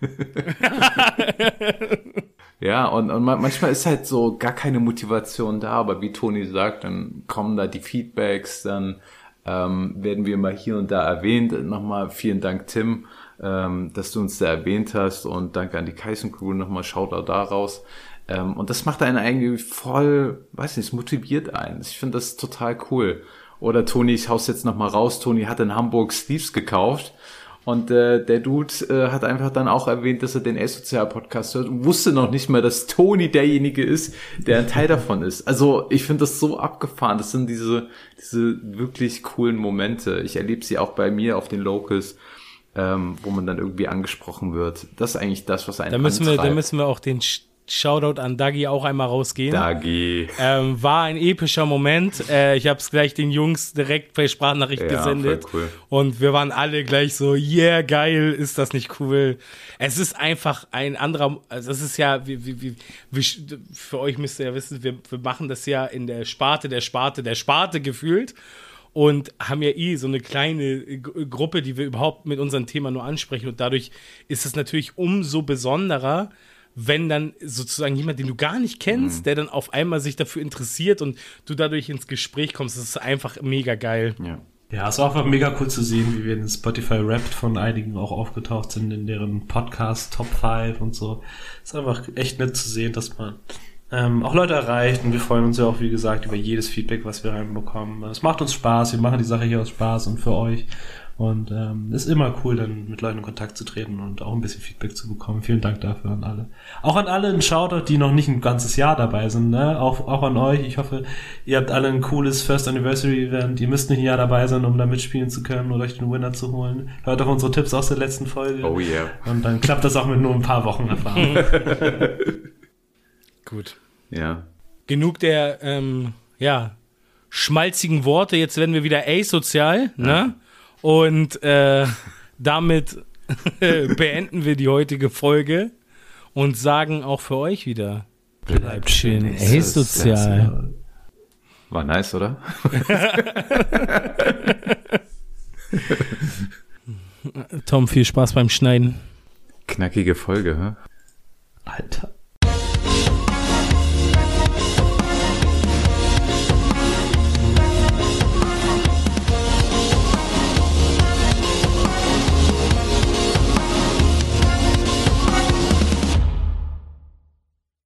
(laughs) ja, und, und manchmal ist halt so gar keine Motivation da, aber wie Toni sagt, dann kommen da die Feedbacks, dann ähm, werden wir mal hier und da erwähnt. Nochmal vielen Dank, Tim, ähm, dass du uns da erwähnt hast und danke an die Kaisen Crew nochmal, schaut auch da raus. Ähm, und das macht einen eigentlich voll, weiß nicht, es motiviert einen. Ich finde das total cool. Oder Toni, ich hau's jetzt nochmal raus, Toni hat in Hamburg Sleeves gekauft. Und äh, der Dude äh, hat einfach dann auch erwähnt, dass er den A-Sozial-Podcast hört und wusste noch nicht mal, dass Toni derjenige ist, der ein Teil davon ist. Also ich finde das so abgefahren. Das sind diese, diese wirklich coolen Momente. Ich erlebe sie auch bei mir auf den Locals, ähm, wo man dann irgendwie angesprochen wird. Das ist eigentlich das, was einen da müssen antreibt. wir, Da müssen wir auch den Shoutout an Dagi auch einmal rausgehen. Dagi. Ähm, war ein epischer Moment. Äh, ich habe es gleich den Jungs direkt per Sprachnachricht ja, gesendet. Cool. Und wir waren alle gleich so, yeah, geil, ist das nicht cool. Es ist einfach ein anderer, also es ist ja, wie, wie, wie, wie, für euch müsst ihr ja wissen, wir, wir machen das ja in der Sparte, der Sparte, der Sparte gefühlt und haben ja eh so eine kleine Gruppe, die wir überhaupt mit unserem Thema nur ansprechen. Und dadurch ist es natürlich umso besonderer, wenn dann sozusagen jemand, den du gar nicht kennst, mhm. der dann auf einmal sich dafür interessiert und du dadurch ins Gespräch kommst, das ist einfach mega geil. Ja. Ja, es war einfach mega cool zu sehen, wie wir in Spotify Wrapped von einigen auch aufgetaucht sind in deren Podcast Top 5 und so. Es ist einfach echt nett zu sehen, dass man ähm, auch Leute erreicht und wir freuen uns ja auch, wie gesagt, über jedes Feedback, was wir reinbekommen. Es macht uns Spaß, wir machen die Sache hier aus Spaß und für euch. Und ähm, ist immer cool, dann mit Leuten in Kontakt zu treten und auch ein bisschen Feedback zu bekommen. Vielen Dank dafür an alle. Auch an alle ein Shoutout, die noch nicht ein ganzes Jahr dabei sind. Ne? Auch, auch an euch. Ich hoffe, ihr habt alle ein cooles First Anniversary Event. Ihr müsst nicht ein Jahr dabei sein, um da mitspielen zu können oder euch den Winner zu holen. Hört auf unsere Tipps aus der letzten Folge. Oh yeah. Und dann klappt das auch mit nur ein paar Wochen Erfahrung. (laughs) Gut. Ja. Genug der, ähm, ja, schmalzigen Worte. Jetzt werden wir wieder asozial, ne? ja. Und äh, damit (laughs) beenden wir die heutige Folge und sagen auch für euch wieder, bleibt schön ey sozial. War nice, oder? (laughs) Tom, viel Spaß beim Schneiden. Knackige Folge, hä? Alter.